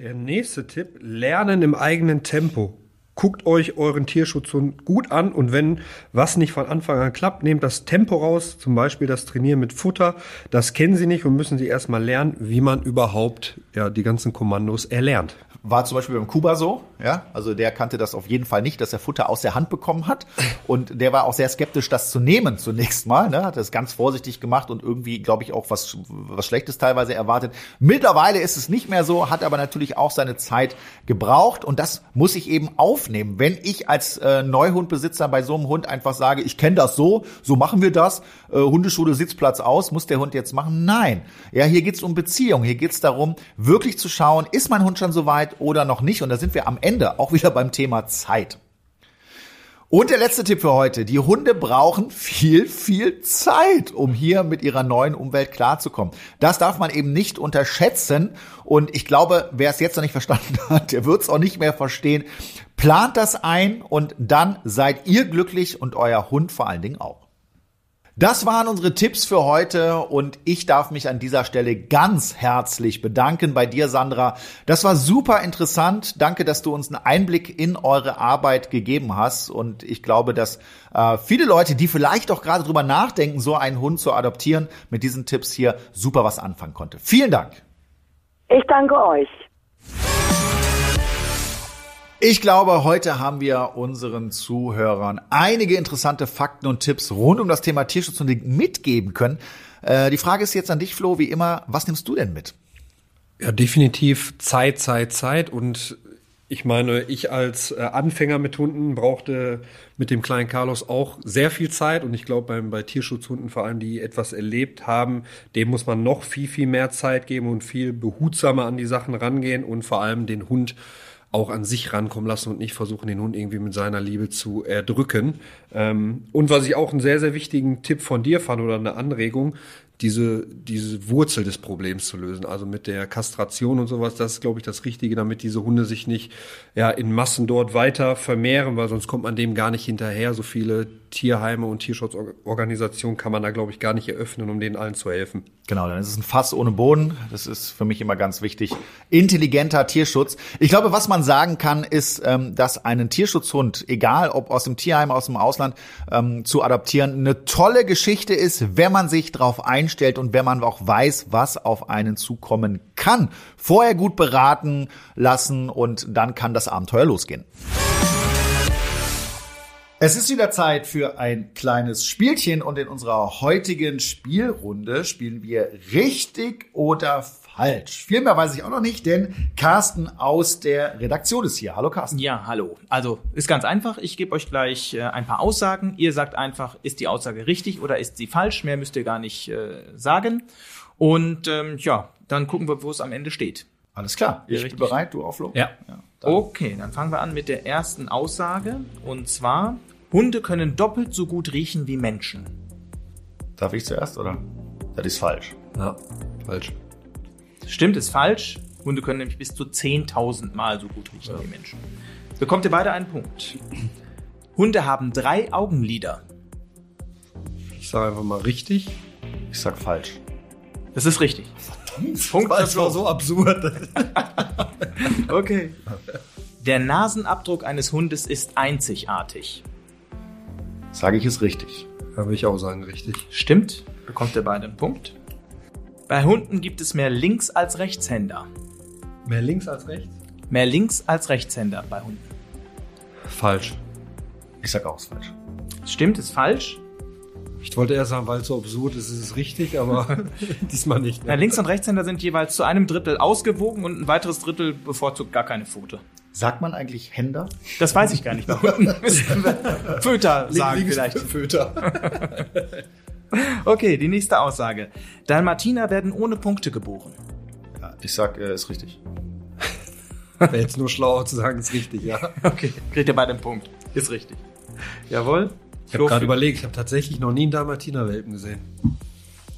Der nächste Tipp, lernen im eigenen Tempo guckt euch euren Tierschutzhund gut an und wenn was nicht von Anfang an klappt, nehmt das Tempo raus, zum Beispiel das Trainieren mit Futter. Das kennen sie nicht und müssen sie erstmal lernen, wie man überhaupt ja, die ganzen Kommandos erlernt. War zum Beispiel beim Kuba so, ja. Also der kannte das auf jeden Fall nicht, dass er Futter aus der Hand bekommen hat. Und der war auch sehr skeptisch, das zu nehmen zunächst mal. Ne? Hat das ganz vorsichtig gemacht und irgendwie, glaube ich, auch was, was Schlechtes teilweise erwartet. Mittlerweile ist es nicht mehr so, hat aber natürlich auch seine Zeit gebraucht. Und das muss ich eben aufnehmen. Wenn ich als äh, Neuhundbesitzer bei so einem Hund einfach sage, ich kenne das so, so machen wir das, äh, Hundeschule Sitzplatz aus, muss der Hund jetzt machen? Nein. Ja, hier geht's um Beziehung. Hier geht's darum, wirklich zu schauen, ist mein Hund schon so weit oder noch nicht. Und da sind wir am Ende auch wieder beim Thema Zeit. Und der letzte Tipp für heute. Die Hunde brauchen viel, viel Zeit, um hier mit ihrer neuen Umwelt klarzukommen. Das darf man eben nicht unterschätzen. Und ich glaube, wer es jetzt noch nicht verstanden hat, der wird es auch nicht mehr verstehen. Plant das ein und dann seid ihr glücklich und euer Hund vor allen Dingen auch. Das waren unsere Tipps für heute und ich darf mich an dieser Stelle ganz herzlich bedanken bei dir, Sandra. Das war super interessant. Danke, dass du uns einen Einblick in eure Arbeit gegeben hast und ich glaube, dass äh, viele Leute, die vielleicht auch gerade drüber nachdenken, so einen Hund zu adoptieren, mit diesen Tipps hier super was anfangen konnte. Vielen Dank. Ich danke euch. Ich glaube, heute haben wir unseren Zuhörern einige interessante Fakten und Tipps rund um das Thema Tierschutz und mitgeben können. Äh, die Frage ist jetzt an dich, Flo, wie immer, was nimmst du denn mit? Ja, definitiv Zeit, Zeit, Zeit. Und ich meine, ich als äh, Anfänger mit Hunden brauchte mit dem kleinen Carlos auch sehr viel Zeit. Und ich glaube, bei, bei Tierschutzhunden, vor allem die etwas erlebt haben, dem muss man noch viel, viel mehr Zeit geben und viel behutsamer an die Sachen rangehen und vor allem den Hund auch an sich rankommen lassen und nicht versuchen, den Hund irgendwie mit seiner Liebe zu erdrücken. Ähm, und was ich auch einen sehr, sehr wichtigen Tipp von dir fand oder eine Anregung, diese, diese Wurzel des Problems zu lösen. Also mit der Kastration und sowas, das ist, glaube ich, das Richtige, damit diese Hunde sich nicht ja, in Massen dort weiter vermehren, weil sonst kommt man dem gar nicht hinterher. So viele Tierheime und Tierschutzorganisationen kann man da, glaube ich, gar nicht eröffnen, um denen allen zu helfen. Genau, dann ist es ein Fass ohne Boden. Das ist für mich immer ganz wichtig. Intelligenter Tierschutz. Ich glaube, was man sagen kann, ist, ähm, dass einen Tierschutzhund, egal ob aus dem Tierheim, aus dem Ausland, ähm, zu adaptieren, eine tolle Geschichte ist, wenn man sich darauf einstellt und wenn man auch weiß, was auf einen zukommen kann. Vorher gut beraten lassen und dann kann das Abenteuer losgehen. Es ist wieder Zeit für ein kleines Spielchen und in unserer heutigen Spielrunde spielen wir richtig oder falsch. Viel mehr weiß ich auch noch nicht, denn Carsten aus der Redaktion ist hier. Hallo Carsten. Ja, hallo. Also ist ganz einfach. Ich gebe euch gleich äh, ein paar Aussagen. Ihr sagt einfach, ist die Aussage richtig oder ist sie falsch? Mehr müsst ihr gar nicht äh, sagen. Und ähm, ja, dann gucken wir, wo es am Ende steht. Alles klar. Ich richtig. bin bereit, du auch, Flo? Ja. Dann- Okay, dann fangen wir an mit der ersten Aussage. Und zwar, Hunde können doppelt so gut riechen wie Menschen. Darf ich zuerst, oder? Das ist falsch. Ja, falsch. Stimmt, ist falsch. Hunde können nämlich bis zu 10.000 Mal so gut riechen wie Menschen. Bekommt ihr beide einen Punkt. Hunde haben drei Augenlider. Ich sage einfach mal richtig. Ich sag falsch. Das ist richtig. Punkt Das war so absurd. [LAUGHS] Okay. Der Nasenabdruck eines Hundes ist einzigartig. Sage ich es richtig. Da würde ich auch sagen, richtig. Stimmt. Bekommt ihr beide einen Punkt. Bei Hunden gibt es mehr Links- als Rechtshänder. Mehr links als rechts? Mehr Links- als Rechtshänder bei Hunden. Falsch. Ich sag auch es falsch. Stimmt, ist falsch. Ich wollte erst sagen, weil es so absurd ist, ist es richtig, aber [LAUGHS] diesmal nicht. Na, Links- und Rechtshänder sind jeweils zu einem Drittel ausgewogen und ein weiteres Drittel bevorzugt gar keine Pfote. Sagt man eigentlich Händer? Das weiß ich gar nicht. Bei [LAUGHS] Föter sagen Links- vielleicht. Föter. [LAUGHS] Okay, die nächste Aussage. Dalmatiner werden ohne Punkte geboren. Ja, ich sag, äh, ist richtig. Wäre jetzt nur schlauer zu sagen, ist richtig, ja. Okay, kriegt ihr beide einen Punkt. Ist richtig. Jawohl. Ich habe gerade überlegt, ich habe tatsächlich noch nie einen Dalmatiner-Welpen gesehen.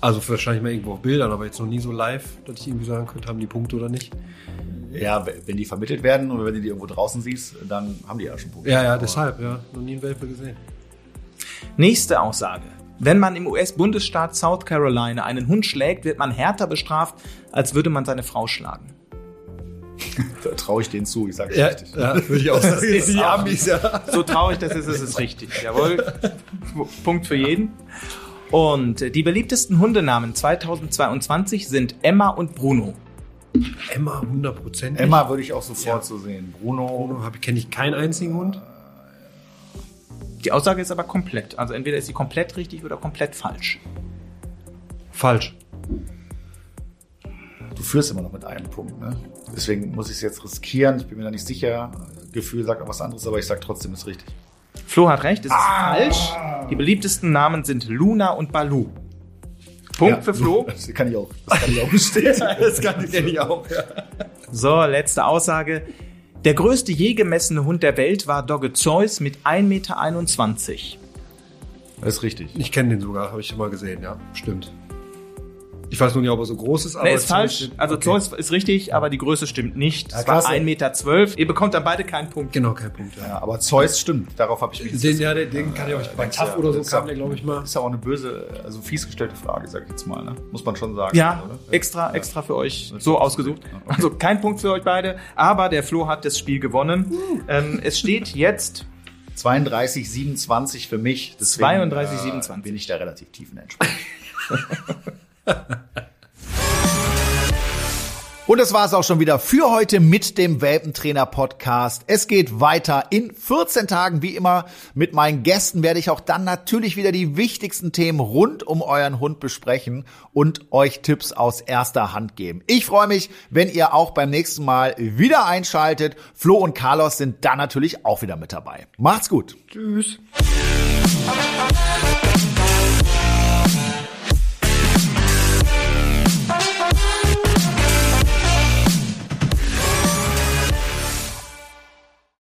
Also wahrscheinlich mal irgendwo auf Bildern, aber jetzt noch nie so live, dass ich irgendwie sagen könnte, haben die Punkte oder nicht. Ja, wenn die vermittelt werden oder wenn du die irgendwo draußen siehst, dann haben die ja schon Punkte. Ja, ja, deshalb, ja. Noch nie einen Welpe gesehen. Nächste Aussage. Wenn man im US-Bundesstaat South Carolina einen Hund schlägt, wird man härter bestraft, als würde man seine Frau schlagen. [LAUGHS] Da traue ich denen zu, ich sage Ja, richtig. ja würde ich auch [LAUGHS] sagen. ist die Amis, ja. So traurig das ist, ist es richtig. Jawohl. Punkt für jeden. Und die beliebtesten Hundenamen 2022 sind Emma und Bruno. Emma, 100 Prozent. Emma würde ich auch sofort so sehen. Bruno, Bruno kenne ich keinen einzigen Hund. Die Aussage ist aber komplett. Also entweder ist sie komplett richtig oder komplett falsch. Falsch. Du führst immer noch mit einem Punkt, ne? Deswegen muss ich es jetzt riskieren. Ich bin mir da nicht sicher. Gefühl sagt auch was anderes, aber ich sag trotzdem, ist richtig. Flo hat recht, es ist falsch. Die beliebtesten Namen sind Luna und Balu. Punkt für Flo. [LAUGHS] Das kann ich auch, das kann ich auch bestätigen. [LAUGHS] Das kann ich auch, ja. So, letzte Aussage. Der größte je gemessene Hund der Welt war Dogge Zeus mit 1,21 Meter. Das ist richtig. Ich kenne den sogar, habe ich schon mal gesehen, ja. Stimmt. Ich weiß nur nicht, ob er so groß ist, aber. Nee, ist falsch. Also okay. Zeus ist richtig, aber die Größe stimmt nicht. Ja, Es war klasse. 1,12 Meter. Ihr bekommt dann beide keinen Punkt. Genau, kein Punkt, ja. Ja, aber Zeus stimmt. Darauf habe ich mich Den, ja, den, den kann ich euch bei ja- oder so kam ja- der, glaube ich, mal. ist ja auch eine böse, also fies gestellte Frage, sag ich jetzt mal, ne? Muss man schon sagen. Ja, oder? extra, extra für euch so ausgesucht. Also kein Punkt für euch beide, aber der Flo hat das Spiel gewonnen. Ähm, es steht jetzt 32, 27 für mich. Deswegen, 32, 27. bin ich da relativ tief Entsprechung. [LAUGHS] Und das war es auch schon wieder für heute mit dem Welpentrainer Podcast. Es geht weiter in 14 Tagen, wie immer. Mit meinen Gästen werde ich auch dann natürlich wieder die wichtigsten Themen rund um euren Hund besprechen und euch Tipps aus erster Hand geben. Ich freue mich, wenn ihr auch beim nächsten Mal wieder einschaltet. Flo und Carlos sind dann natürlich auch wieder mit dabei. Macht's gut. Tschüss.